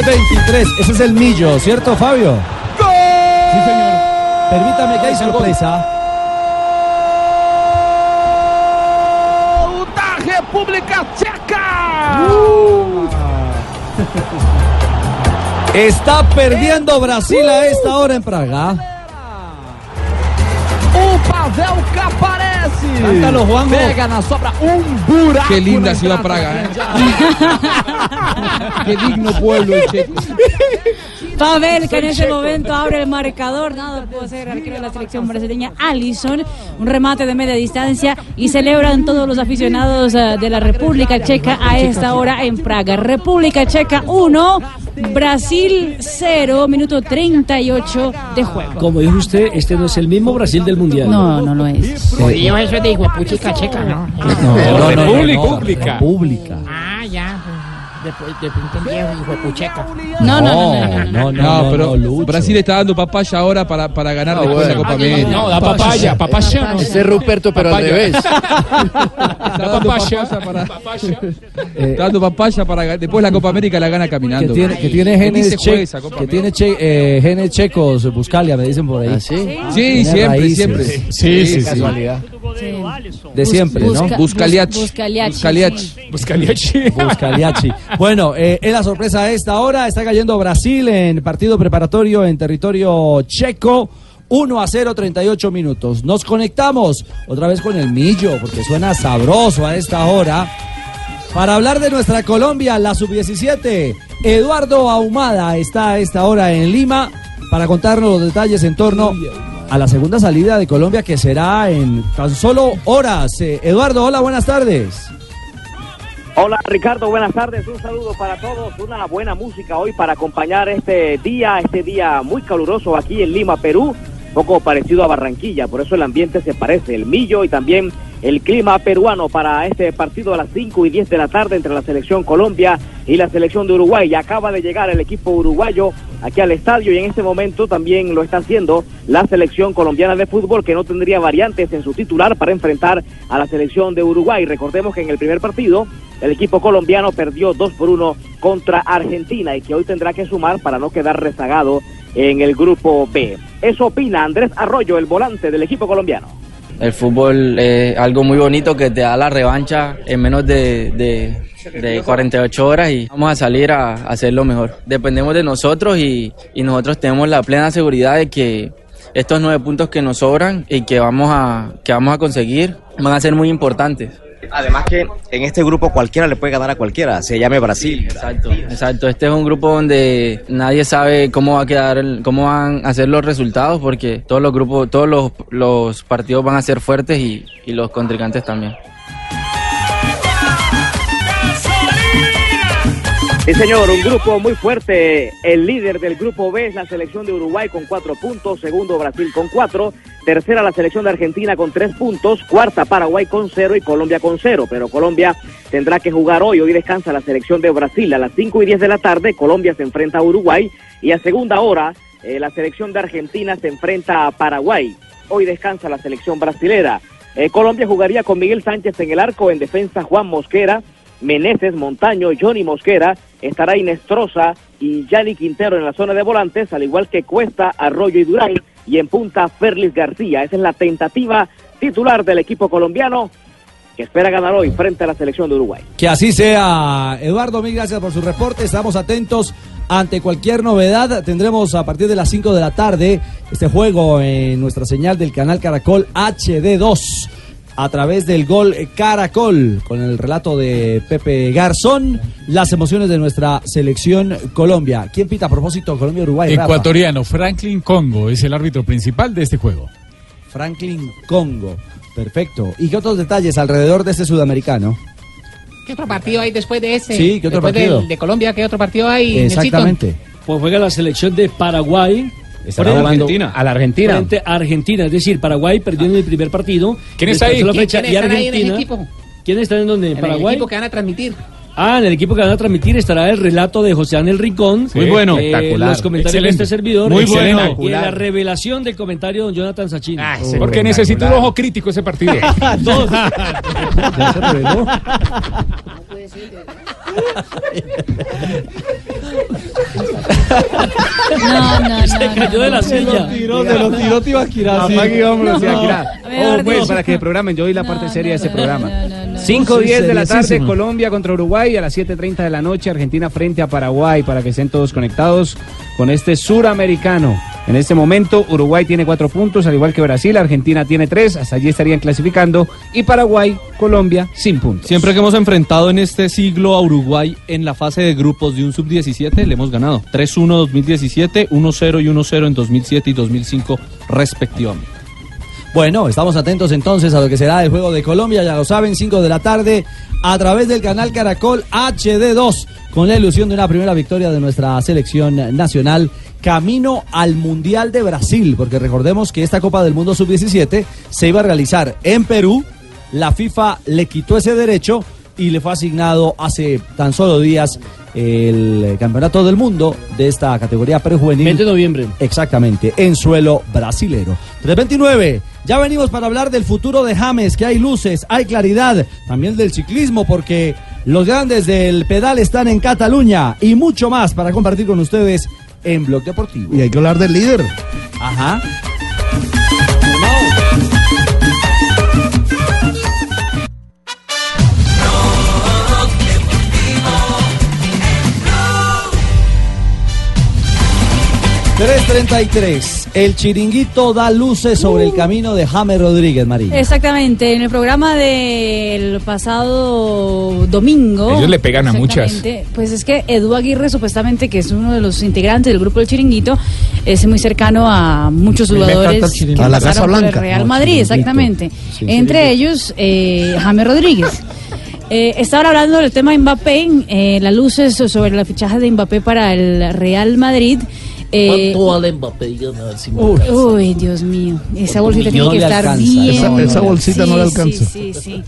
23, ese es el millo, ¿cierto, Fabio? Sí, señor. Permítame que hay sorpresa. ¡Utaje República Checa! Está perdiendo Brasil a esta hora en Praga. O Pavel que aparece. Cántalo, Juanjo. Pega na sobra um buraco. Qué linda ciudad Praga, ¿eh? Qué digno pueblo checo. Pavel que en ese momento abre el marcador, nada pudo hacer el arquero de la selección brasileña Allison, un remate de media distancia y celebran todos los aficionados eh, de la República Checa a esta hora en Praga. República Checa 1, Brasil 0, minuto 38 de juego. Como dijo usted, este no es el mismo Brasil del Mundial. No, no lo es. Judío, eso de huepuchica checa, ¿no? no, no, República. República. Ah, de pronto viejo hijo de pucheca. No, no, no, no. no, no, No, pero. Brasil está dando papaya ahora para, para ganar después la Copa América. No, da papaya, papaya no. Ese es Ruperto, pero al Papaya. revés. Está dando papaya. está dando papaya para después la Copa América la gana Que caminando. tiene, que tiene ¿Qué genes, que tiene che- eh, genes checos, Buscalia, me dicen por ahí. ¿Ah, sí? Sí, siempre, raíces. siempre. Sí, sí, sí. Casualidad. De siempre, ¿no? Busca- Buscaliachi. Buscaliachi, Buscaliachi. Bueno, eh, es la sorpresa a esta hora. Está cayendo Brasil en partido preparatorio en territorio checo. 1 a 0, 38 minutos. Nos conectamos otra vez con el Millo, porque suena sabroso a esta hora. Para hablar de nuestra Colombia, la sub-17, Eduardo Ahumada está a esta hora en Lima para contarnos los detalles en torno a la segunda salida de Colombia que será en tan solo horas. Eh, Eduardo, hola, buenas tardes. Hola Ricardo, buenas tardes, un saludo para todos, una buena música hoy para acompañar este día, este día muy caluroso aquí en Lima, Perú, poco parecido a Barranquilla, por eso el ambiente se parece, el millo y también el clima peruano para este partido a las 5 y 10 de la tarde entre la selección Colombia y la selección de Uruguay. Acaba de llegar el equipo uruguayo aquí al estadio y en este momento también lo está haciendo la selección colombiana de fútbol que no tendría variantes en su titular para enfrentar a la selección de Uruguay. Recordemos que en el primer partido el equipo colombiano perdió 2 por 1 contra Argentina y que hoy tendrá que sumar para no quedar rezagado en el grupo B. Eso opina Andrés Arroyo, el volante del equipo colombiano. El fútbol es algo muy bonito que te da la revancha en menos de, de, de 48 horas y vamos a salir a, a hacer lo mejor. Dependemos de nosotros y, y nosotros tenemos la plena seguridad de que estos nueve puntos que nos sobran y que vamos a, que vamos a conseguir van a ser muy importantes. Además que en este grupo cualquiera le puede ganar a cualquiera, se llame Brasil. Exacto, exacto. Este es un grupo donde nadie sabe cómo va a quedar, cómo van a ser los resultados, porque todos los grupos, todos los, los partidos van a ser fuertes y, y los contrincantes también. Sí, señor, un grupo muy fuerte. El líder del grupo B es la selección de Uruguay con cuatro puntos, segundo Brasil con cuatro, tercera la selección de Argentina con tres puntos, cuarta Paraguay con cero y Colombia con cero. Pero Colombia tendrá que jugar hoy. Hoy descansa la selección de Brasil a las cinco y diez de la tarde. Colombia se enfrenta a Uruguay y a segunda hora eh, la selección de Argentina se enfrenta a Paraguay. Hoy descansa la selección brasilera. Eh, Colombia jugaría con Miguel Sánchez en el arco, en defensa Juan Mosquera, Meneses, Montaño, Johnny Mosquera, estará Inestrosa y Yanni Quintero en la zona de volantes, al igual que Cuesta, Arroyo y Durán, y en punta Ferlis García. Esa es la tentativa titular del equipo colombiano que espera ganar hoy frente a la selección de Uruguay. Que así sea. Eduardo, mil gracias por su reporte. Estamos atentos ante cualquier novedad. Tendremos a partir de las 5 de la tarde este juego en nuestra señal del canal Caracol HD2 a través del gol Caracol con el relato de Pepe Garzón. Las emociones de nuestra selección Colombia. ¿Quién pita a propósito Colombia-Uruguay? Rafa? Ecuatoriano, Franklin Congo es el árbitro principal de este juego. Franklin Congo. Perfecto. ¿Y qué otros detalles alrededor de este sudamericano? ¿Qué otro partido hay después de ese? Sí, ¿qué otro Después partido? del- de Colombia, ¿qué otro partido hay? Exactamente. Pues juega la selección de Paraguay. Estará jugando Argentina. a la Argentina. Frente a Argentina, es decir, Paraguay perdió en el primer partido. ¿Quién está ahí? la fecha, ¿Quiénes y ahí en Argentina. equipo? ¿Quién está en donde? ¿En En Paraguay? el equipo que van a transmitir. Ah, en el equipo que van a transmitir estará el relato de José Ángel Rincón. Muy bueno. Eh, Espectacular. Los comentarios Excelente. de este servidor. Muy Y bueno. la revelación del comentario de don Jonathan Sachin. Porque necesito un ojo crítico ese partido. Dos. Ya se reveló. No, no, no. Se cayó de la no. silla. tiró, se lo tiró Tibaquirá. sí. Apague y vámonos, No. Tibaquirá. Oh, pues, para que programen, yo oí la parte seria de ese programa. no, no, 5 Sí, 10 de la tarde. Colombia contra Uruguay. A las 7.30 de la noche, Argentina frente a Paraguay. Para que estén todos conectados con este suramericano. En este momento, Uruguay tiene cuatro puntos, al igual que Brasil. Argentina tiene tres. Hasta allí estarían clasificando. Y Paraguay, Colombia, sin puntos. Siempre que hemos enfrentado en este siglo a Uruguay en la fase de grupos de un sub-17, le hemos ganado. 3-1 2017, 1-0 y 1-0 en 2007 y 2005 respectivamente. Bueno, estamos atentos entonces a lo que será el juego de Colombia, ya lo saben, 5 de la tarde, a través del canal Caracol HD2, con la ilusión de una primera victoria de nuestra selección nacional, camino al Mundial de Brasil, porque recordemos que esta Copa del Mundo Sub-17 se iba a realizar en Perú, la FIFA le quitó ese derecho y le fue asignado hace tan solo días el Campeonato del Mundo de esta categoría prejuvenil. 20 de noviembre. Exactamente, en suelo brasilero. 329. Ya venimos para hablar del futuro de James, que hay luces, hay claridad, también del ciclismo, porque los grandes del pedal están en Cataluña y mucho más para compartir con ustedes en Blog Deportivo. Y hay que hablar del líder. Ajá. ...333... El chiringuito da luces sobre el camino de James Rodríguez, María. Exactamente, en el programa del pasado domingo. Ellos le pegan a muchas. Pues es que Edu Aguirre, supuestamente, que es uno de los integrantes del grupo del Chiringuito, es muy cercano a muchos jugadores que. A la Casa el Blanca. Real No, Madrid, exactamente. Sí, Entre ellos, eh, James Rodríguez. Eh, estaban hablando del tema Mbappé, eh, las luces sobre la fichaje de Mbappé para el Real Madrid. Eh, ¿Cuánto vale Mbappé? Dígame a ver si me Uy, alcanza. uy, Dios mío. Esa bolsita tiene que le estar alcanza. bien. Esa- esa bolsita no le alcanza. Sí, sí, sí.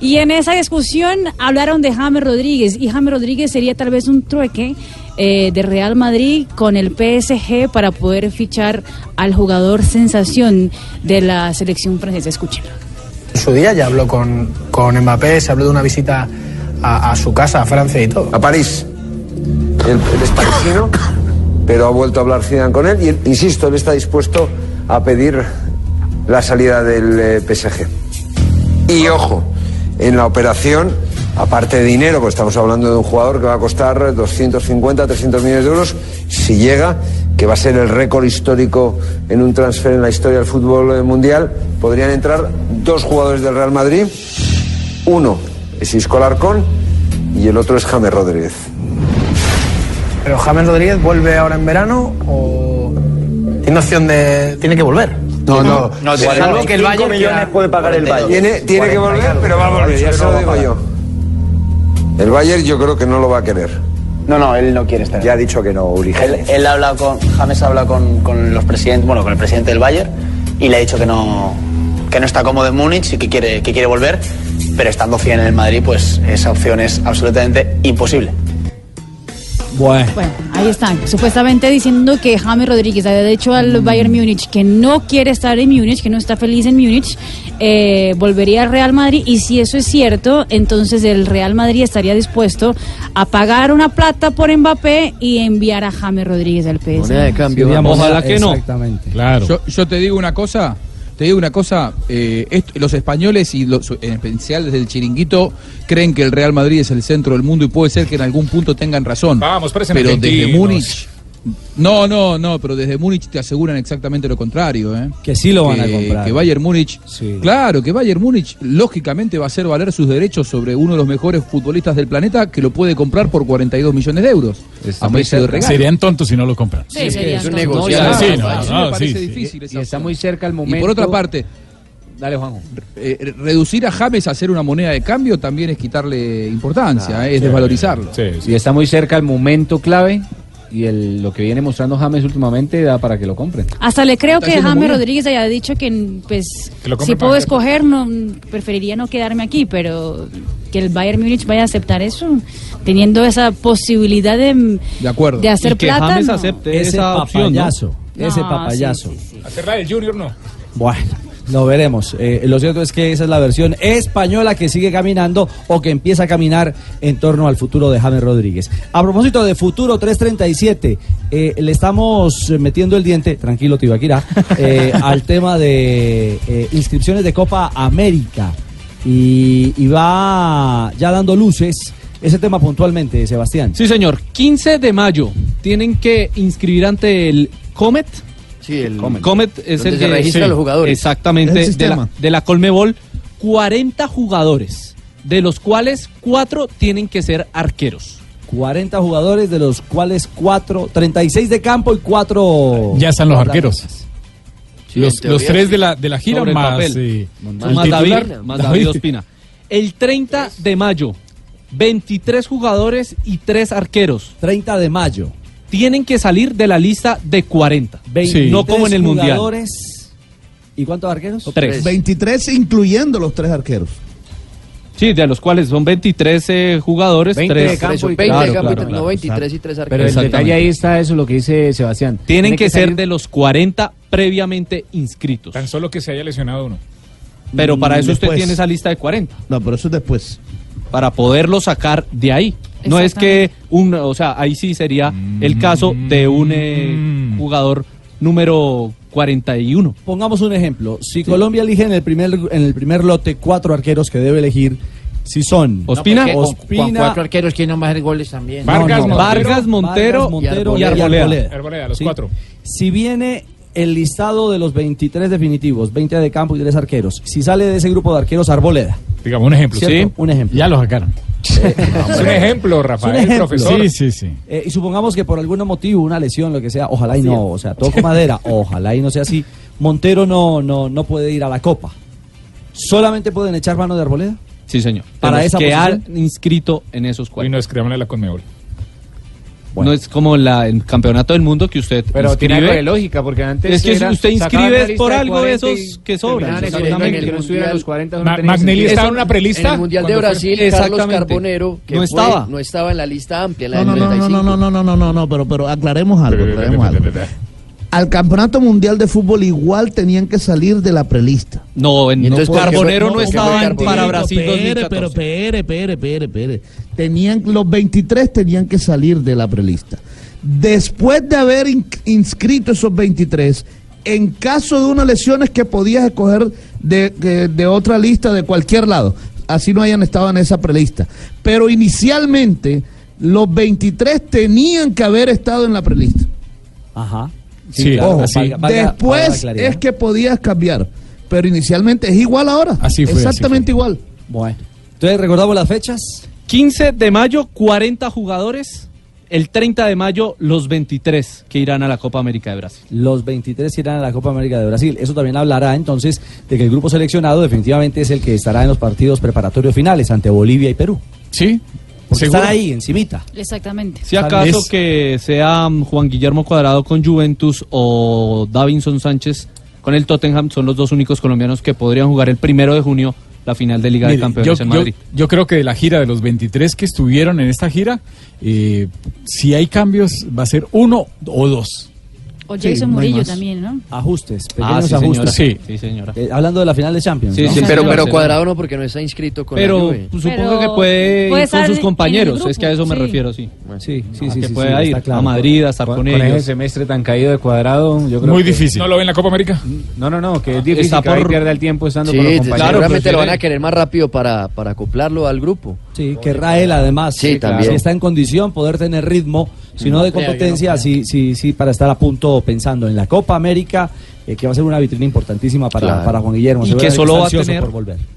Y en esa discusión hablaron de James Rodríguez. Y James Rodríguez sería tal vez un trueque eh, de Real Madrid con el PSG para poder fichar al jugador sensación de la selección francesa. Escuchen. En su día ya habló con, con Mbappé, se habló de una visita a, a su casa, a Francia y todo. A París. Es parisino, pero ha vuelto a hablar Zidane con él y, insisto, él está dispuesto a pedir la salida del eh, PSG. Y ojo, en la operación, aparte de dinero, pues estamos hablando de un jugador que va a costar 250, 300 millones de euros, si llega, que va a ser el récord histórico en un transfer en la historia del fútbol eh, mundial, podrían entrar dos jugadores del Real Madrid. Uno es Isco Alarcón y el otro es James Rodríguez. Pero James Rodríguez vuelve ahora en verano o tiene opción de. tiene que volver. No, no, no, salvo salvo que el Bayern millones puede pagar el 42. Bayern. Tiene, tiene que 40 y volver, pero va a volver, ya se lo digo yo. El Bayern yo creo que no lo va a querer. No, no, él no quiere estar. Ya ha dicho que no, Uri. Él, él ha hablado con, James ha hablado con, con los presidentes, bueno, con el presidente del Bayern y le ha dicho que no, que no está cómodo en Múnich y que quiere, que quiere volver, pero estando 100 en el Madrid, pues esa opción es absolutamente imposible. Bueno. Bueno, ahí están, supuestamente diciendo que James Rodríguez había dicho al Bayern Múnich que no quiere estar en Múnich, que no está feliz en Múnich, eh, volvería al Real Madrid y si eso es cierto, entonces el Real Madrid estaría dispuesto a pagar una plata por Mbappé y enviar a James Rodríguez al PSG. Ojalá que no. Exactamente. Claro. Yo, yo te digo una cosa, te digo una cosa, eh, los españoles y los, en especial desde el chiringuito creen que el Real Madrid es el centro del mundo y puede ser que en algún punto tengan razón. Vamos, pero desde. Múnich, no, no, no, pero desde Múnich te aseguran exactamente lo contrario, ¿eh? Que sí lo van a Que- comprar. Que Bayern Múnich, claro, que Bayern Múnich lógicamente va a hacer valer sus derechos sobre uno de los mejores futbolistas del planeta que lo puede comprar por 42 millones de euros. a de regalo. Serían tontos si no lo compran. Sí, serían es un negocio. No, sí, Sí, no, no, no, me parece sí, sí. difícil Y está muy cerca el momento. Y por otra parte, Dale, Juanjo. eh, reducir a James a ser una moneda de cambio también es quitarle importancia, Ah, eh, es sí. desvalorizarlo. Y está muy cerca el momento clave y el- lo que viene mostrando James últimamente da para que lo compren. Hasta le creo que James. Rodríguez haya dicho que pues Que lo compre si puedo escoger no preferiría no quedarme aquí, pero que el Bayern Múnich vaya a aceptar eso, teniendo esa posibilidad de, De acuerdo. de hacer Y que plata. James no. acepte Ese esa opción, ¿no? papayazo, ese No, papayazo. sí, Hacerla del Junior no. Bueno, lo veremos. Eh, lo cierto es que esa es la versión española que sigue caminando o que empieza a caminar en torno al futuro de James Rodríguez. A propósito de futuro 337, eh, le estamos metiendo el diente, tranquilo Tibaquira, eh, al tema de eh, inscripciones de Copa América. y, y va ya dando luces. Ese tema puntualmente, Sebastián. Sí, señor. 15 de mayo tienen que inscribir ante el Comet. Sí, el Comet, es donde el se que registran los jugadores. Exactamente. El De sistema. la, de la Colmebol, 40 jugadores, de los cuales 4 tienen que ser arqueros. 40 jugadores, de los cuales 4, 36 de campo y 4. Ya están los arqueros. Sí, los, los tres sí. de la, de la gira más, papel. eh, Más el David, titular, más David Ospina. El 30 de mayo, 23 jugadores y 3 arqueros. 30 de mayo. Tienen que salir de la lista de 40. No como en el Mundial. jugadores. ¿Y cuántos arqueros? Tres. 23 incluyendo los tres arqueros. Sí, de los cuales son 23 eh, jugadores. 20 tres- de campo y 20 Claro, de campo y claro, no claro. 23 y 3 arqueros. Pero el detalle ahí está eso, lo que dice Sebastián. Tienen que, ser salir- de los 40 previamente inscritos. Tan solo que se haya lesionado uno. Pero para eso usted Después. tiene esa lista de 40. No, pero eso es después. Para poderlo sacar de ahí. No es que un, o sea, ahí sí sería el caso de un eh, jugador número 41. Pongamos un ejemplo. Si Colombia elige en el primer en el primer lote cuatro arqueros que debe elegir, si son Ospina, No, con- con cuatro arqueros, ¿quién no hacer goles también? Vargas, no, no, Montero, Vargas, Montero, Montero y Arboleda. Arboleda, los Sí. cuatro. Si viene el listado de los 23 definitivos, 20 de campo y 3 arqueros, si sale de ese grupo de arqueros Arboleda, Digamos un ejemplo. ¿cierto? Sí. Un ejemplo. Ya lo sacaron. Es un ejemplo, Rafael, un ejemplo. profesor. Sí, sí, sí. Eh, y supongamos que por algún motivo, una lesión, lo que sea, ojalá y no, o sea, toco madera, ojalá y no sea así, Montero no, no, no puede ir a la Copa. ¿Solamente pueden echar mano de Arboleda? Sí, señor. Para los esa que posición. han inscrito en esos Y 40. no escribamos la Conmebol. No es como la, el campeonato del mundo que usted Pero tiene algo de lógica, porque antes. Es que si era- usted inscribe por de algo de 40 y esos que sobran. terminaban Exactamente. escogiendo el que no estuviera en los 40. eso Ma- no tenía Magnelli estaba en una prelista. En el Mundial de Brasil, Carlos Exactamente. Carbonero, que No fue- estaba. no estaba en la lista amplia, la No, no, del no, no, 95. no, no, no, no, no, no, pero, pero aclaremos algo, aclaremos algo. Al Campeonato Mundial de Fútbol igual tenían que salir de la prelista. No, en entonces Carbonero no estaba para Brasil Pere, 2014. pero pere, pere, pere, pere. Tenían, los 23 tenían que salir de la prelista. Después de haber in- inscrito esos 23, en caso de unas lesiones que podías escoger de, de- de otra lista de cualquier lado, así no hayan estado en esa prelista. Pero inicialmente, los 23 tenían que haber estado en la prelista. Ajá. Sí, claro, así. valga- valga- Después es que podías cambiar, pero inicialmente es igual ahora. Así fue, así Exactamente igual. Bueno. Entonces, ¿recordamos las fechas? 15 de mayo, 40 jugadores. El 30 de mayo, los 23 que irán a la Copa América de Brasil. Los 23 irán a la Copa América de Brasil. Eso también hablará entonces de que el grupo seleccionado definitivamente es el que estará en los partidos preparatorios finales ante Bolivia y Perú. Sí. Porque Seguro. ahí, encimita. Exactamente. Si acaso Es- que sea mm, Juan Guillermo Cuadrado con Juventus o Davinson Sánchez con el Tottenham, son los dos únicos colombianos que podrían jugar el primero de junio la final de Liga de Campeones yo, en yo- Madrid. yo creo que de la gira de los 23 que estuvieron en esta gira, eh, si hay cambios, va a ser uno o dos. O Sí, Jason no hay Murillo más. también, ¿no? Ajustes, Ah, pequeños sí, ajustes. señora. Sí. Sí, señora. Eh, hablando de la final de Champions. Sí, ¿no? sí, pero, pero sí. Cuadrado no, porque no está inscrito con la Pero Juve. pues, supongo Pero que puede puede ir con sus compañeros, es que a eso me sí. refiero, sí. Sí, sí, Ah, sí. que sí, pueda sí, ir claro. a Madrid a estar con, Con, con ese ellos. semestre tan caído de cuadrado, yo creo Muy que- difícil. ¿No lo ve en la Copa América? No, no, no, que es difícil Está que por- pierda el tiempo estando Sí, con los compañeros. seguramente lo van a querer más rápido para, para acoplarlo al grupo. Sí, querrá él además. Sí, también. Si está en condición, poder tener ritmo, si no de competencia, sí, sí, sí, para estar a punto pensando en la Copa América, eh, que va a ser una vitrina importantísima para, Claro. para Juan Guillermo. Y que solo va a tener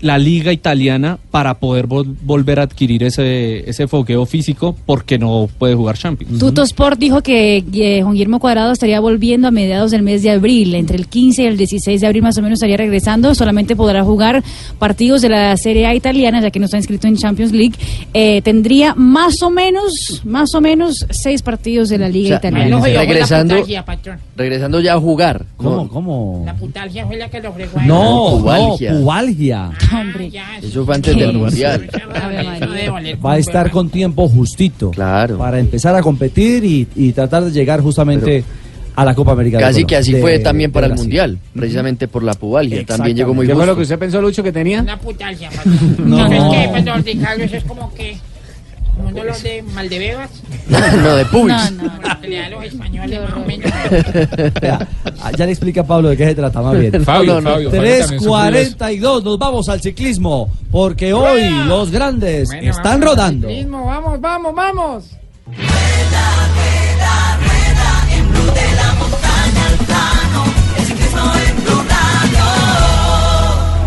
la liga italiana para poder vol- volver a adquirir ese, ese fogueo físico porque no puede jugar Champions. Tuto Sport dijo que eh, Juan Guillermo Cuadrado estaría volviendo a mediados del mes de abril, entre el 15 y el 16 de abril más o menos estaría regresando, solamente podrá jugar partidos de la Serie A italiana, ya que no está inscrito en Champions League. Eh, tendría más o menos, más o menos seis partidos de la Liga O sea, italiana. No, regresando-. Regresando ya a jugar. ¿Cómo? con- ¿Cómo? La putalgia fue la que lo fregó. a él. No, no, Pubalgia. pubalgia. Hombre. Ya, Eso fue antes del Mundial. Va a estar con tiempo justito Claro. para empezar a competir y, y tratar de llegar justamente a la Copa América. Casi que así de- fue también para el. Mundial, precisamente por la pubalgia. También llegó muy ¿Qué fue lo que usted pensó, Lucho, que tenía? Una putalgia. No. No, es que, pues, Ricardo, eso es como que... Como no los de Maldebebas. no, de Puig. No, no. Como los españoles más o menos. Vea, ah, ya le explica a Pablo de qué se trata más bien. Fabio, Fabio, Fabio también sufrió 3.42, nos vamos al ciclismo, porque hoy los grandes están rodando. Mismo, vamos, vamos, vamos.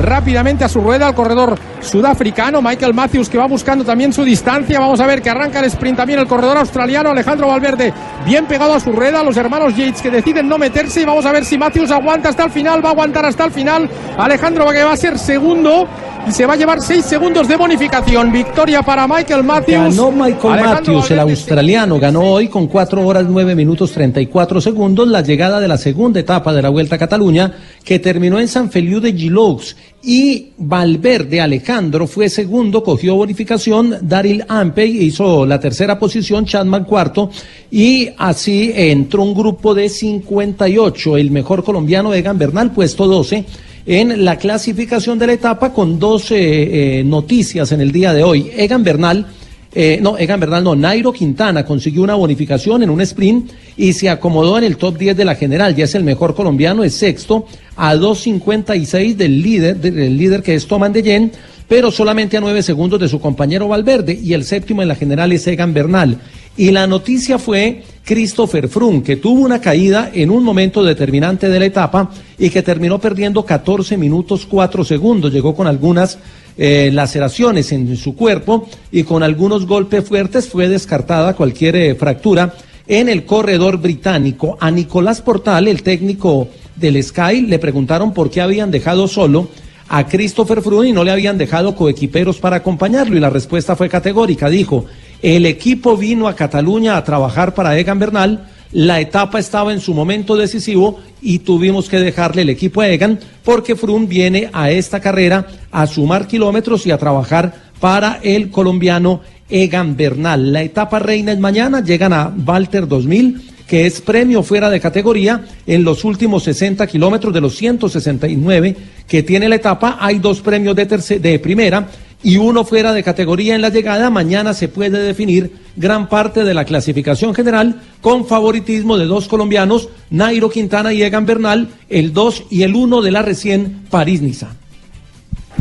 Rápidamente a su rueda el corredor sudafricano Michael Matthews que va buscando también su distancia. Vamos a ver que arranca el sprint también el corredor australiano Alejandro Valverde bien pegado a su rueda los hermanos Yates que deciden no meterse. Y vamos a ver si Matthews aguanta hasta el final va a aguantar hasta el final. Alejandro que va a ser segundo se va a llevar seis segundos de bonificación. Victoria para Michael Matthews. Ganó Michael Alejandro Matthews, el australiano, ganó hoy con 4 horas 9 minutos 34 segundos la llegada de la segunda etapa de la Vuelta a Cataluña que terminó en San Feliu de Giloux y Valverde Alejandro fue segundo, cogió bonificación, Daryl Ampey hizo la tercera posición, Chadman cuarto y así entró un grupo de 58, el mejor colombiano Egan Bernal puesto 12 en la clasificación de la etapa con dos eh, eh, noticias en el día de hoy. Egan Bernal, eh, no, Egan Bernal no, Nairo Quintana consiguió una bonificación en un sprint y se acomodó en el top 10 de la general. Ya es el mejor colombiano, es sexto a 2.56 del líder, del líder que es Toman de pero solamente a 9 segundos de su compañero Valverde y el séptimo en la general es Egan Bernal. Y la noticia fue Christopher Froome, que tuvo una caída en un momento determinante de la etapa y que terminó perdiendo 14 minutos 4 segundos. Llegó con algunas eh, laceraciones en su cuerpo y con algunos golpes fuertes fue descartada cualquier eh, fractura en el corredor británico. A Nicolás Portal, el técnico del Sky, le preguntaron por qué habían dejado solo a Christopher Froome y no le habían dejado coequiperos para acompañarlo y la respuesta fue categórica. Dijo, el equipo vino a Cataluña a trabajar para Egan Bernal, la etapa estaba en su momento decisivo y tuvimos que dejarle el equipo a Egan porque Froome viene a esta carrera a sumar kilómetros y a trabajar para el colombiano Egan Bernal. La etapa reina es mañana, llegan a Walter 2000 que es premio fuera de categoría en los últimos 60 kilómetros de los 169 que tiene la etapa. Hay dos premios de, terce- de primera y uno fuera de categoría en la llegada. Mañana se puede definir gran parte de la clasificación general con favoritismo de dos colombianos, Nairo Quintana y Egan Bernal, el 2 y el 1 de la recién París-Niza.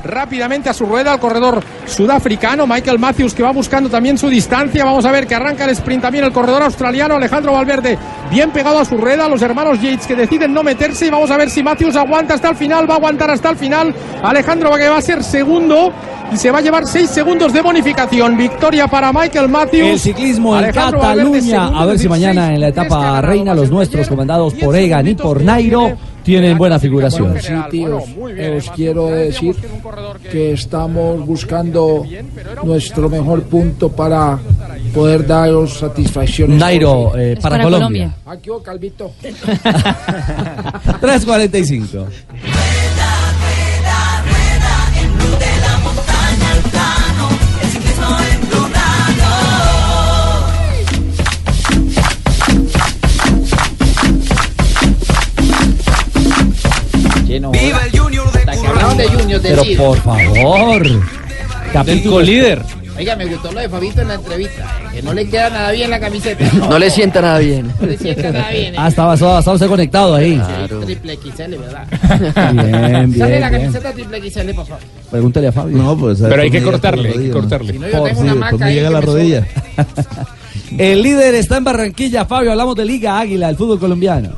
Rápidamente a su rueda el corredor sudafricano Michael Matthews que va buscando también su distancia. Vamos a ver que arranca el sprint también el corredor australiano Alejandro Valverde bien pegado a su rueda los hermanos Yates que deciden no meterse. Y vamos a ver si Matthews aguanta hasta el final va a aguantar hasta el final. Alejandro que va a ser segundo y se va a llevar seis segundos de bonificación. Victoria para Michael Matthews. El ciclismo en Alejandro Cataluña, a ver si 16, mañana en la etapa reina los nuestros comandados por Egan y por Nairo tienen buena figuración. Sí, tíos, os quiero decir que estamos buscando nuestro mejor punto para poder daros satisfacción. Nairo, eh, para, Colombia. Aquí, oh, Calvito. 3.45. Pero líder. por favor. Capítulo colíder. Oiga, me gustó lo de Fabito en la entrevista. Que no le queda nada bien la camiseta. No le sienta nada bien. No le sienta nada bien. Ah, estaba, estaba, estaba usted conectado ahí. Triple XL, ¿verdad? Bien, bien, Sale la bien. camiseta triple XL, por favor. Pregúntale a Fabio. No, pues. Pero hay que cortarle, hay que cortarle. Si no, yo tengo una después marca me ahí llega la rodilla. El líder está en Barranquilla, Fabio. Hablamos de Liga Águila, el fútbol colombiano.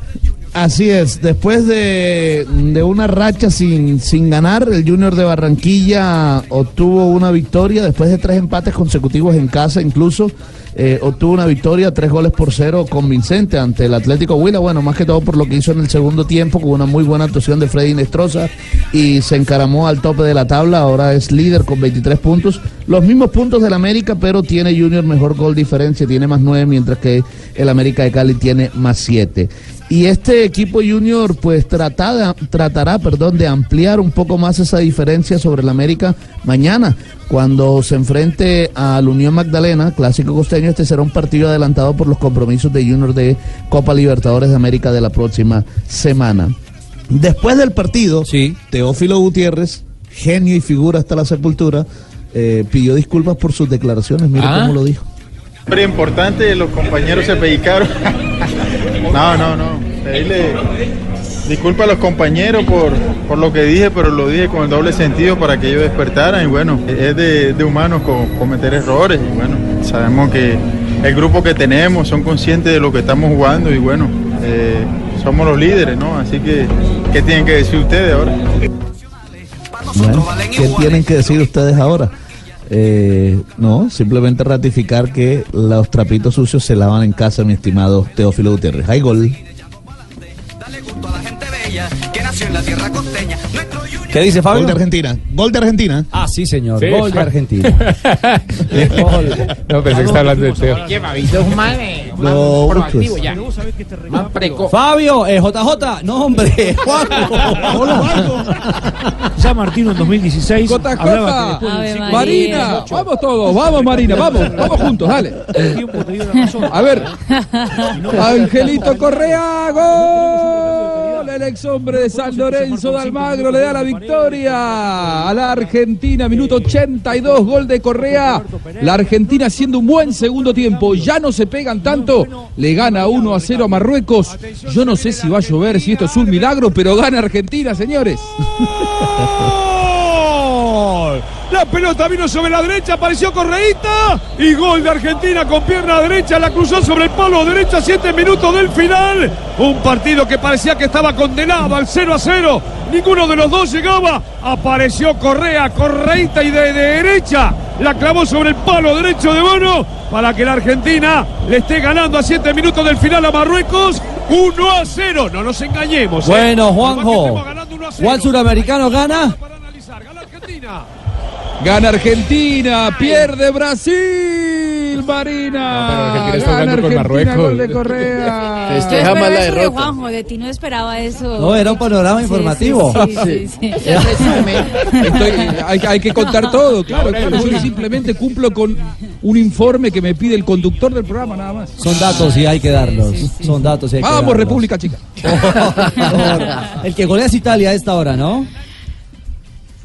Así es, después de, de una racha sin, sin ganar, el Junior de Barranquilla obtuvo una victoria después de tres empates consecutivos en casa, incluso eh, obtuvo una victoria, tres goles por cero convincente ante el Atlético Huila, bueno, más que todo por lo que hizo en el segundo tiempo, con una muy buena actuación de Freddy Nestroza y se encaramó al tope de la tabla, ahora es líder con 23 puntos, los mismos puntos del América, pero tiene Junior mejor gol diferencia, tiene más 9, mientras que el América de Cali tiene más 7. Y este equipo junior pues tratará, tratará perdón, de ampliar un poco más esa diferencia sobre el América mañana, cuando se enfrente al Unión Magdalena, clásico costeño, este será un partido adelantado por los compromisos de junior de Copa Libertadores de América de la próxima semana. Después del partido, Teófilo Gutiérrez, genio y figura hasta la sepultura, eh, pidió disculpas por sus declaraciones. Mire Ah. cómo lo dijo. Pero importante, los compañeros se. No, no, no. Pedirle disculpas a los compañeros por, por lo que dije, pero lo dije con el doble sentido para que ellos despertaran. Y bueno, es de, de humanos co- cometer errores. Y bueno, sabemos que el grupo que tenemos son conscientes de lo que estamos jugando. Y bueno, eh, somos los líderes, ¿no? Así que, ¿qué tienen que decir ustedes ahora? Bueno, ¿qué tienen que decir ustedes ahora? Eh, no, simplemente ratificar que los trapitos sucios se lavan en casa, mi estimado Teófilo Gutiérrez. Hay gol. ¿Qué dice Fabio? Gol de Argentina. Gol de Argentina. Ah, sí, señor. Sí. Gol de Argentina. No, pensé que estaba hablando de Teo. No, proactivo pues. ya. Fabio, eh, JJ, no hombre, Juanjo. Ya Martino en 2016 hablaba que después del ciclo- Marina, vamos todos, vamos Marina, vamos, vamos juntos, dale. A ver, Angelito Correa, gol. El ex hombre de San Lorenzo de Almagro le da la victoria a la Argentina, minuto 82, gol de Correa. La Argentina haciendo un buen segundo tiempo, ya no se pegan tanto, le gana 1 a 0 a Marruecos. Yo no sé si va a llover, si esto es un milagro, pero gana Argentina, señores. La pelota vino sobre la derecha, apareció Correíta y gol de Argentina con pierna derecha, la cruzó sobre el palo derecho a 7 minutos del final. Un partido que parecía que estaba condenado al 0 a 0. Ninguno de los dos llegaba. Apareció Correa, Correíta y de, de derecha. La clavó sobre el palo derecho de Bono para que la Argentina le esté ganando a 7 minutos del final a Marruecos. 1 a 0. No nos engañemos. ¿eh? Bueno, Juanjo. ¿Cuál suramericano gana? Gana Argentina, pierde Brasil, Marina. pero Argentina está Gana jugando con Argentina, Marruecos. gol de Correa. Yo esperaba eso de Juanjo, de ti no esperaba eso. No, era un panorama Sí, informativo. Sí, sí, sí, sí. Estoy- hay, hay que contar todo, claro. claro, Yo simplemente cumplo con un informe que me pide el conductor del programa, nada más. Son datos y hay que darlos. Son datos y hay que Vamos, darlos. República Chica. El que golea es Italia a esta hora, ¿no?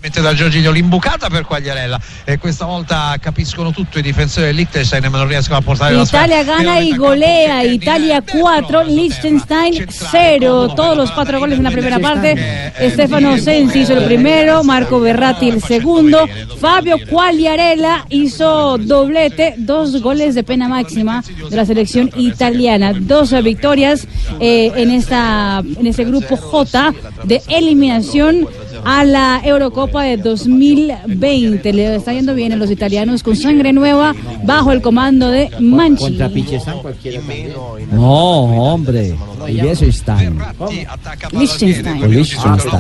Da Giorgino l'imbucata per Quagliarella e questa volta capiscono tutto i difensori del Liechtenstein ma non riescono a portare Italia gana y golea. Italia 4, Liechtenstein 0. Todos los cuatro goles en la primera parte. Stefano Sensi hizo el primero, Marco Berratti el segundo. Fabio Quagliarella hizo doblete, dos goles de pena máxima de la selección italiana. Dos victorias eh, en, esta, en este grupo J de eliminación a la Eurocopa de 2020. Le está yendo bien a los italianos con sangre nueva bajo el comando de también. No, hombre. Liechtenstein. Liechtenstein. O Liechtenstein.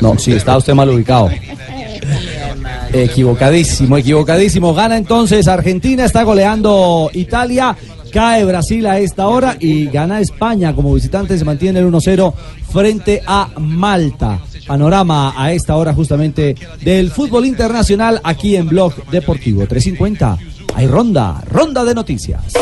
No, sí, está usted mal ubicado. Equivocadísimo, equivocadísimo. Gana entonces Argentina, está goleando Italia. Cae Brasil a esta hora y gana España como visitante. Se mantiene el 1-0 frente a Malta. Panorama a esta hora justamente del fútbol internacional aquí en Blog Deportivo 350. Hay ronda, ronda de noticias.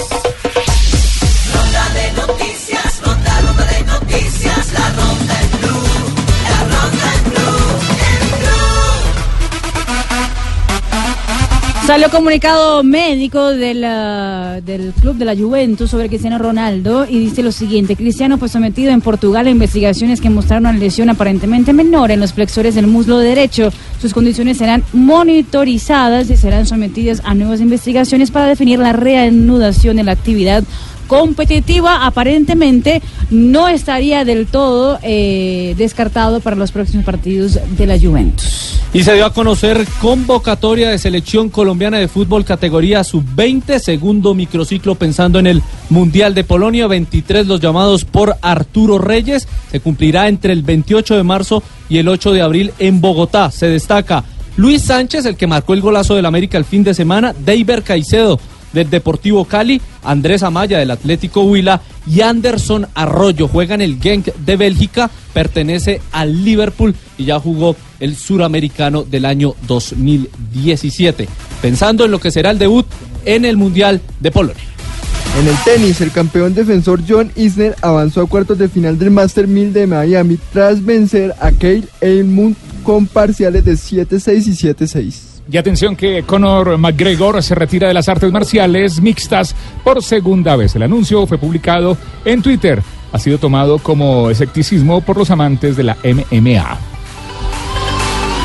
Salió comunicado médico ah, del club de la Juventus sobre Cristiano Ronaldo y dice lo siguiente, Cristiano fue sometido en Portugal a investigaciones que mostraron una lesión aparentemente menor en los flexores del muslo derecho. Sus condiciones serán monitorizadas y serán sometidas a nuevas investigaciones para definir la reanudación de la actividad competitiva. Aparentemente no estaría del todo eh, descartado para los próximos partidos de la Juventus. Y se dio a conocer convocatoria de selección colombiana de fútbol categoría sub-20, segundo microciclo pensando en el Mundial de Polonia, 23 los llamados por Arturo Reyes, se cumplirá entre el 28 de marzo y el 8 de abril en Bogotá. Se destaca Luis Sánchez, el que marcó el golazo del América el fin de semana, Deiber Caicedo del Deportivo Cali, Andrés Amaya del Atlético Huila y Anderson Arroyo. Juega en el Genk de Bélgica, pertenece al Liverpool y ya jugó el suramericano del año 2017. Pensando en lo que será el debut en el Mundial de Polonia. En el tenis, el campeón defensor John Isner avanzó a cuartos de final del Master 1000 de Miami tras vencer a Kyle Eilmund con parciales de 7-6 y 7-6. Y atención que Conor McGregor se retira de las artes marciales mixtas por segunda vez. El anuncio fue publicado en Twitter. Ha sido tomado como escepticismo por los amantes de la MMA.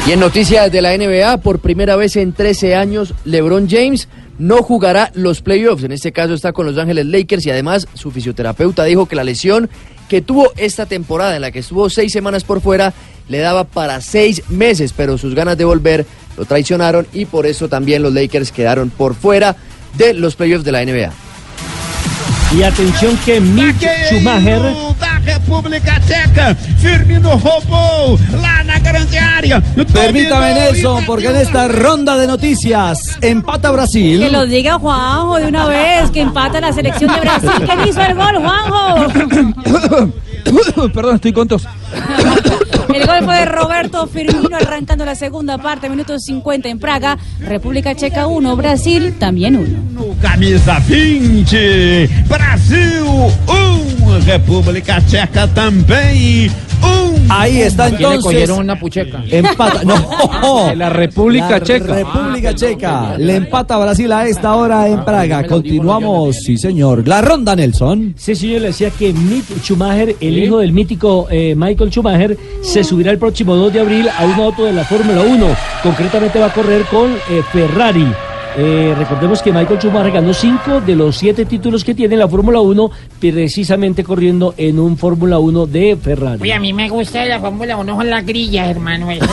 Y en noticias de la NBA, por primera vez en 13 años, LeBron James no jugará los playoffs. En este caso está con Los Ángeles Lakers y además su fisioterapeuta dijo que la lesión que tuvo esta temporada, en la que estuvo seis semanas por fuera, le daba para seis meses, pero sus ganas de volver lo traicionaron y por eso también los Lakers quedaron por fuera de los playoffs de la NBA. Y atención que Mick Schumacher República Checa. Firmino na grande área. Permítame Nelson, porque en esta ronda de noticias empata Brasil. Que lo diga Juanjo de una vez, que empata la selección de Brasil. ¿Quién hizo el gol, Juanjo? Perdón, estoy con tos. El gol fue de Roberto Firmino arrancando la segunda parte, minutos 50 en Praga. República Checa 1, Brasil también 1. Camisa 20. Brasil 1. República Checa também 1. Ahí está Aquí le entonces. cogieron una pucheca. Empata. No. La República La Checa. República Checa. Le empata Brasil a esta hora en Praga. Continuamos, sí señor. La ronda Nelson. Sí, señor, le decía que Mick Schumacher, el hijo del mítico eh, Michael Schumacher, se subirá el próximo 2 de abril a un auto de la Fórmula 1. Concretamente va a correr con eh, Ferrari. Eh, recordemos que Michael Schumacher ganó cinco de los siete títulos que tiene en la Fórmula 1, precisamente corriendo en un Fórmula 1 de Ferrari. Uy, a mí me gusta la Fórmula 1 con las grillas, hermano. eso.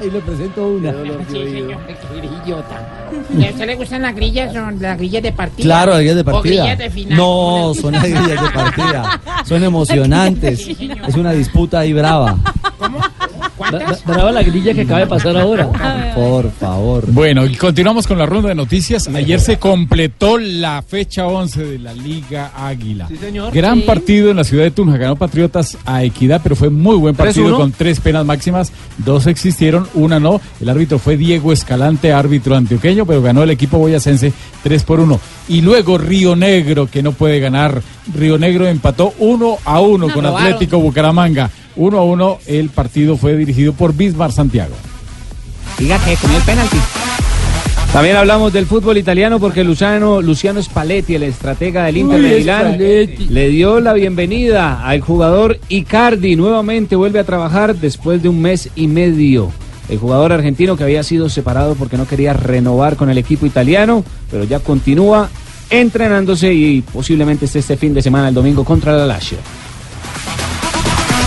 Ahí le presento una. Sí, señor, qué grillota. ¿Y a usted le gustan las grillas? Son las grillas de partida. Claro, grillas de O partida. grillas de final. No, son las grillas de partida. Son emocionantes. Sí. Es una disputa ahí brava. Brava la grilla que acaba de pasar ahora. Por favor. Bueno, y continuamos con la ronda de noticias. Ayer se completó la fecha 11 de la Liga Águila. señor. Gran Sí. partido en la ciudad de Tunja. Ganó Patriotas a Equidad, pero fue muy buen partido 3-1. con tres penas máximas. Dos existieron, una no. El árbitro fue Diego Escalante, árbitro antioqueño, pero ganó el equipo boyacense 3 por 1. Y luego Río Negro, que no puede ganar. Río Negro empató 1 a 1 No, con. Atlético Bucaramanga. 1 a 1. El partido fue dirigido por Bismar Santiago. Diga que comió el penalti. También hablamos del fútbol italiano porque Luciano, Luciano Spalletti, el estratega del Inter Uy, de Milán, Spalletti. le dio la bienvenida al jugador Icardi. Nuevamente vuelve a trabajar después de un mes y medio. El jugador argentino que había sido separado porque no quería renovar con el equipo italiano, pero ya continúa entrenándose y posiblemente esté este fin de semana, el domingo, contra la Lazio.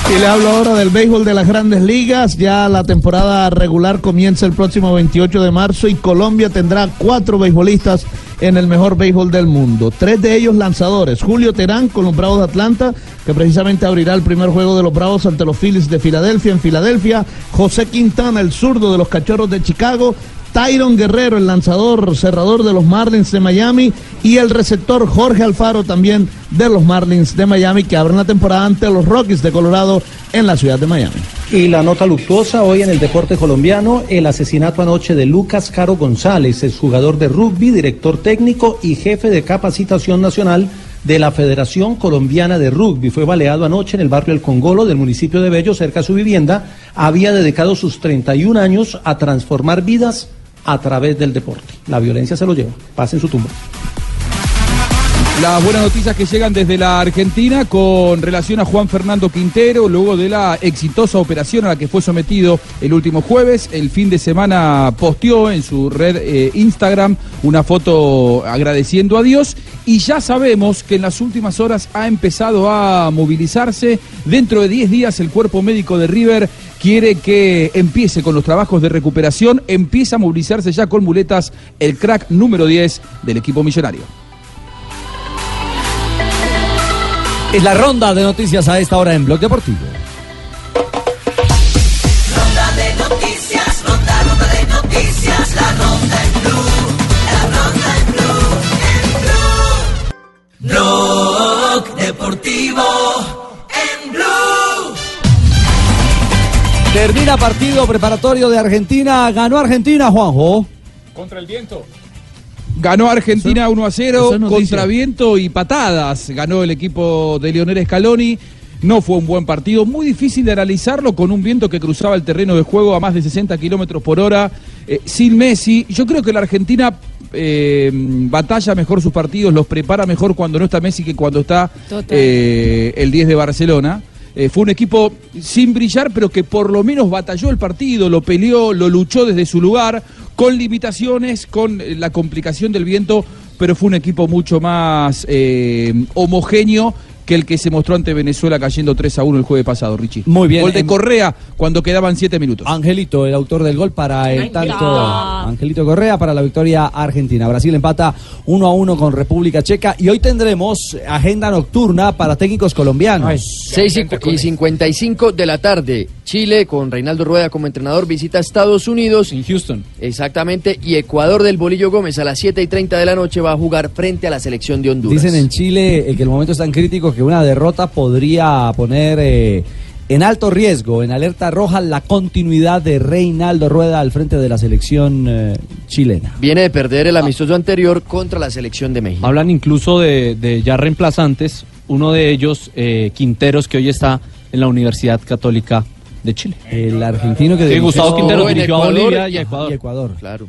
Y le hablo ahora del béisbol de las grandes ligas. Ya la temporada regular comienza el próximo 28 de marzo y Colombia tendrá cuatro beisbolistas en el mejor béisbol del mundo. Tres de ellos lanzadores. Julio Terán con los Bravos de Atlanta, que precisamente abrirá el primer juego de los Bravos ante los Phillies de Filadelfia en Filadelfia. José Quintana, el zurdo de los Cachorros de Chicago. Tyron Guerrero, el lanzador cerrador de los Marlins de Miami, y el receptor Jorge Alfaro también de los Marlins de Miami, que abren la temporada ante los Rockies de Colorado en la ciudad de Miami. Y la nota luctuosa hoy en el deporte colombiano, el asesinato anoche de Lucas Caro González, exjugador de rugby, director técnico y jefe de capacitación nacional de la Federación Colombiana de Rugby. Fue baleado anoche en el barrio El Congolo del municipio de Bello, cerca de su vivienda. Había dedicado sus 31 años a transformar vidas a través del deporte. La violencia se lo lleva. Pasa en su tumba. Las buenas noticias que llegan desde la Argentina con relación a Juan Fernando Quintero, luego de la exitosa operación a la que fue sometido el último jueves. El fin de semana posteó en su red eh, Instagram una foto agradeciendo a Dios y ya sabemos que en las últimas horas ha empezado a movilizarse. Dentro de 10 días el cuerpo médico de River quiere que empiece con los trabajos de recuperación, empieza a movilizarse ya con muletas el crack número 10 del equipo millonario. Es la ronda de noticias a esta hora en Blog Deportivo. Ronda de noticias, ronda, ronda de noticias, la ronda en blue, la ronda en blue, en blue. Blog deportivo Termina partido preparatorio de Argentina. Ganó Argentina, Juanjo. Contra el viento. Ganó Argentina 1 a 0 eso es noticia. contra viento y patadas. Ganó el equipo de Lionel Scaloni. no fue un buen partido, muy difícil de analizarlo con un viento que cruzaba el terreno de juego a más de 60 kilómetros por hora, eh, sin Messi. Yo creo que la Argentina eh, batalla mejor sus partidos, los prepara mejor cuando no está Messi que cuando está eh, el 10 de Barcelona. Eh, fue un equipo sin brillar, pero que por lo menos batalló el partido, lo peleó, lo luchó desde su lugar, con limitaciones, con eh, la complicación del viento, pero fue un equipo mucho más eh, homogéneo que el que se mostró ante Venezuela cayendo 3 a 1 el jueves pasado, Richie. Muy bien, Gol de em- Correa cuando quedaban 7 minutos. Angelito, el autor del gol para el Ay, tanto. Angelito Correa para la victoria argentina. Brasil empata 1 a 1 con República Checa y hoy tendremos agenda nocturna para técnicos colombianos. 6 y, y 55 de la tarde. Chile, con Reinaldo Rueda como entrenador, visita Estados Unidos. En Houston. Exactamente. Y Ecuador del Bolillo Gómez a las 7 y 30 de la noche va a jugar frente a la selección de Honduras. Dicen en Chile eh, que el momento es tan crítico que una derrota podría poner eh, en alto riesgo, en alerta roja, la continuidad de Reinaldo Rueda al frente de la selección eh, chilena. Viene de perder el amistoso anterior contra la selección de México. Hablan incluso de, de ya reemplazantes, uno de ellos, eh, Quinteros, que hoy está en la Universidad Católica de Chile. El argentino que Sí, dirigió- Gustavo Quinteros en dirigió a Ecuador Bolivia y y a Ecuador. Ecuador. Claro.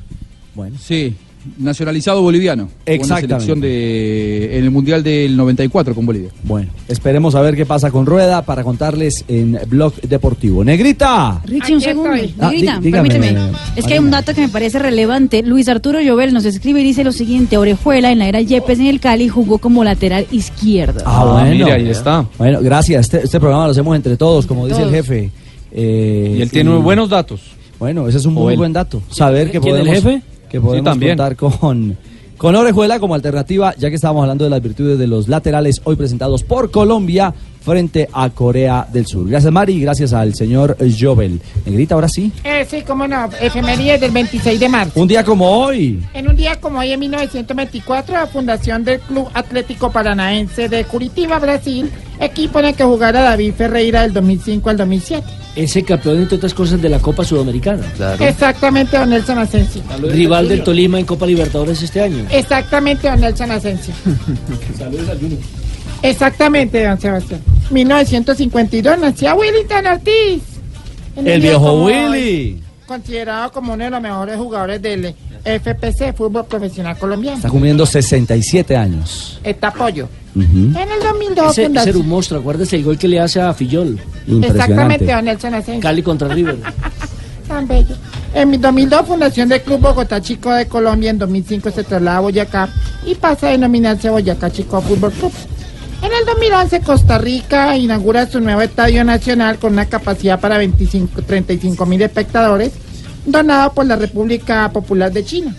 Bueno. Sí, nacionalizado boliviano. Jugó en la Exactamente. selección de, en el Mundial del 94 con Bolivia. Bueno, esperemos a ver qué pasa con Rueda para contarles en Blog Deportivo. Negrita. Richie, un segundo. Ah, Negrita, permíteme. Es que hay un dato que me parece relevante. Luis Arturo Llobel nos escribe y dice lo siguiente: Orejuela en la era Yepes en el Cali jugó como lateral izquierdo. Ah, bueno. mire, ahí está. Bueno, gracias. Este, este programa lo hacemos entre todos, como dice Todos. el jefe. Eh, Y él tiene buenos datos. Bueno, ese es un muy él. buen dato. Saber que ¿Quién, el podemos, jefe? que podemos Sí, también. contar con, con Orejuela como alternativa, ya que estábamos hablando de las virtudes de los laterales hoy presentados por Colombia frente a Corea del Sur. Gracias, Mari, gracias al señor Jovel. Negrita, ahora sí. Eh, sí, cómo no. Efemérides del 26 de marzo. Un día como hoy. En un día como hoy, en 1924, la fundación del Club Atlético Paranaense de Curitiba, Brasil, equipo en el que jugara David Ferreira del 2005 al 2007. Ese campeón, entre otras cosas, de la Copa Sudamericana. Exactamente, don Nelson Asensio. Rival del Tolima en Copa Libertadores este año. Exactamente, don Nelson Asensio. Saludos al Junior. Exactamente, don Sebastián. 1952 nació Willington Ortiz. En El día viejo como hoy, Willy. Considerado como uno de los mejores jugadores del FPC, Fútbol Profesional Colombiano. Está cumpliendo 67 años. Está apoyo. Ujú. En el 2002 Ese, ese fundación- era un monstruo, acuérdese el gol que le hace a Fillol. Exactamente, don Nelson Asensio. Cali contra River. Tan bello. En 2002, fundación del Club Bogotá Chico de Colombia. En 2005 se traslada a Boyacá y pasa a denominarse Boyacá Chico Fútbol Club. En el 2011, Costa Rica inaugura su nuevo estadio nacional con una capacidad para 25, 35 mil espectadores, donado por la República Popular de China.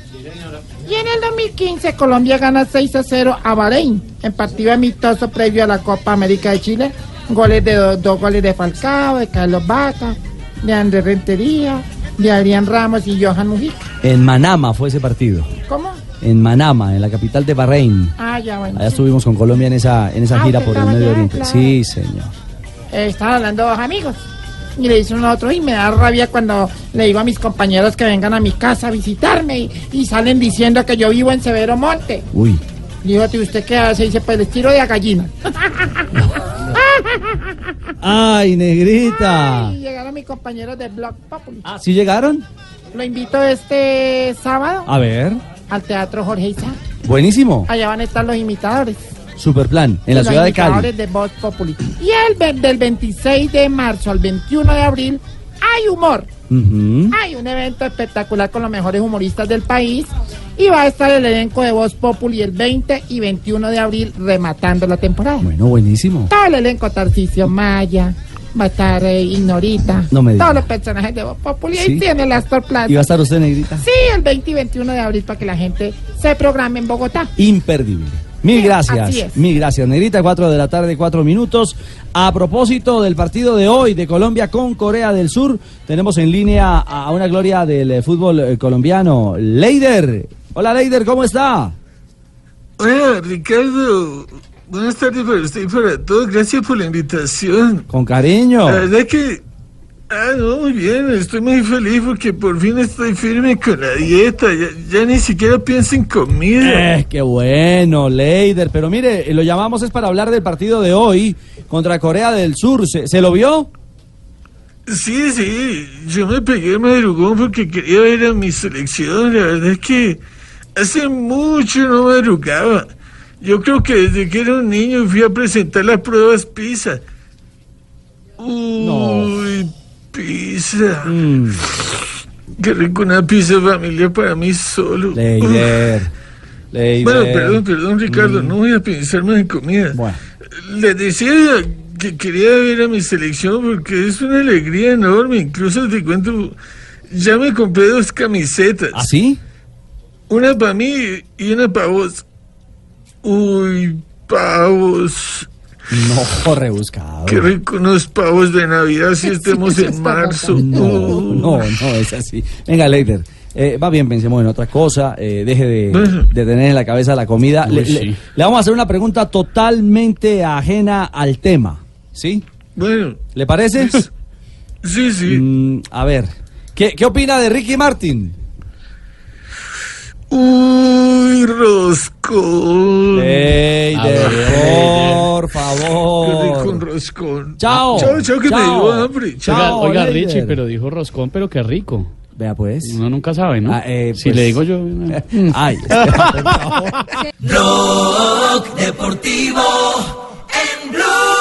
Y en el 2015, Colombia gana 6 a 0 a Bahrein, en partido amistoso previo a la Copa América de Chile. Goles de do- dos goles de Falcao, de Carlos Vaca, de Andrés Rentería, de Adrián Ramos y Johan Mujica. En Manama fue ese partido. ¿Cómo? En Manama, en la capital de Bahrein. Ah, ya, bueno. Allá estuvimos con Colombia en esa, en esa Ah, gira por el Medio allá, Oriente. claro. Sí, señor. Eh, estaban hablando dos amigos. Y le dice uno a otro, y me da rabia cuando le digo a mis compañeros que vengan a mi casa a visitarme y, y salen diciendo que yo vivo en Severo Monte. Uy. Digo, ¿y usted qué hace? dice, pues les tiro de a gallina. ¡Ay, negrita! Y llegaron mis compañeros de Blog Populi. ¿Sí llegaron? Lo invito este sábado A ver. Al Teatro Jorge Isaac. Buenísimo. Allá van a estar los imitadores. Super plan. En la los ciudad de Cali. imitadores de Voz Populi. Y el ve- del 26 de marzo al 21 de abril hay humor. Ujú. Hay un evento espectacular con los mejores humoristas del país y va a estar el elenco de Voz Populi el 20 y 21 de abril rematando la temporada. Bueno, buenísimo. Todo el elenco, Tarcisio Maya, va a estar eh, Ignorita, No me diga. todos los personajes de Voz Populi. Sí. Ahí tiene el Astor Plaza. ¿Y va a estar usted, negrita? Sí, el 20 y 21 de abril para que la gente se programe en Bogotá. Imperdible. Mil Sí, gracias. Mil gracias, Negrita. Cuatro de la tarde, cuatro minutos. A propósito del partido de hoy de Colombia con Corea del Sur, tenemos en línea a una gloria del eh, fútbol eh, colombiano, Leider. Hola, Leider, ¿cómo está? Hola, Ricardo. Buenas tardes para usted y para todos. Gracias por la invitación. Con cariño. La verdad que Ah, no, muy bien, estoy muy feliz porque por fin estoy firme con la dieta, ya, ya ni siquiera pienso en comida. Eh, qué bueno, Leider. Pero mire, lo llamamos es para hablar del partido de hoy contra Corea del Sur. ¿Se, se lo vio? Sí, sí, yo me pegué el madrugón porque quería ver a mi selección, la verdad es que hace mucho no madrugaba. Yo creo que desde que era un niño fui a presentar las pruebas PISA. Uy, pizza. Mm. Qué rico una pizza familia para mí solo. Leider. Leider. Bueno, perdón, perdón, Ricardo, no voy a pensar más en comida. Les decía que quería ver a mi selección porque es una alegría enorme. Incluso te cuento, ya me compré dos camisetas. ¿Ah, sí? Una para mí y una para vos. Uy, pavos. No, rebuscado. Qué rico unos pavos de Navidad si estemos en marzo. No, no, no es así. Venga, Leider. eh, va bien, pensemos en otra cosa. eh, deje de, de tener en la cabeza la comida. Uy, Le, le- sí. le vamos a hacer una pregunta totalmente ajena al tema. ¿Sí? Bueno. ¿Le parece? Sí, sí. Mm, a ver. ¿Qué, ¿Qué opina de Ricky Martin? Uy, roscón. Leider, por favor. Qué rico un roscón. Chao. Chao, chao, que me dio hambre. Oiga, Chao. oiga. Richie, pero dijo roscón, pero qué rico. Vea pues. Uno nunca sabe, ¿no? Ah, eh, si pues- le digo yo... Ay. Blog Deportivo en Blue.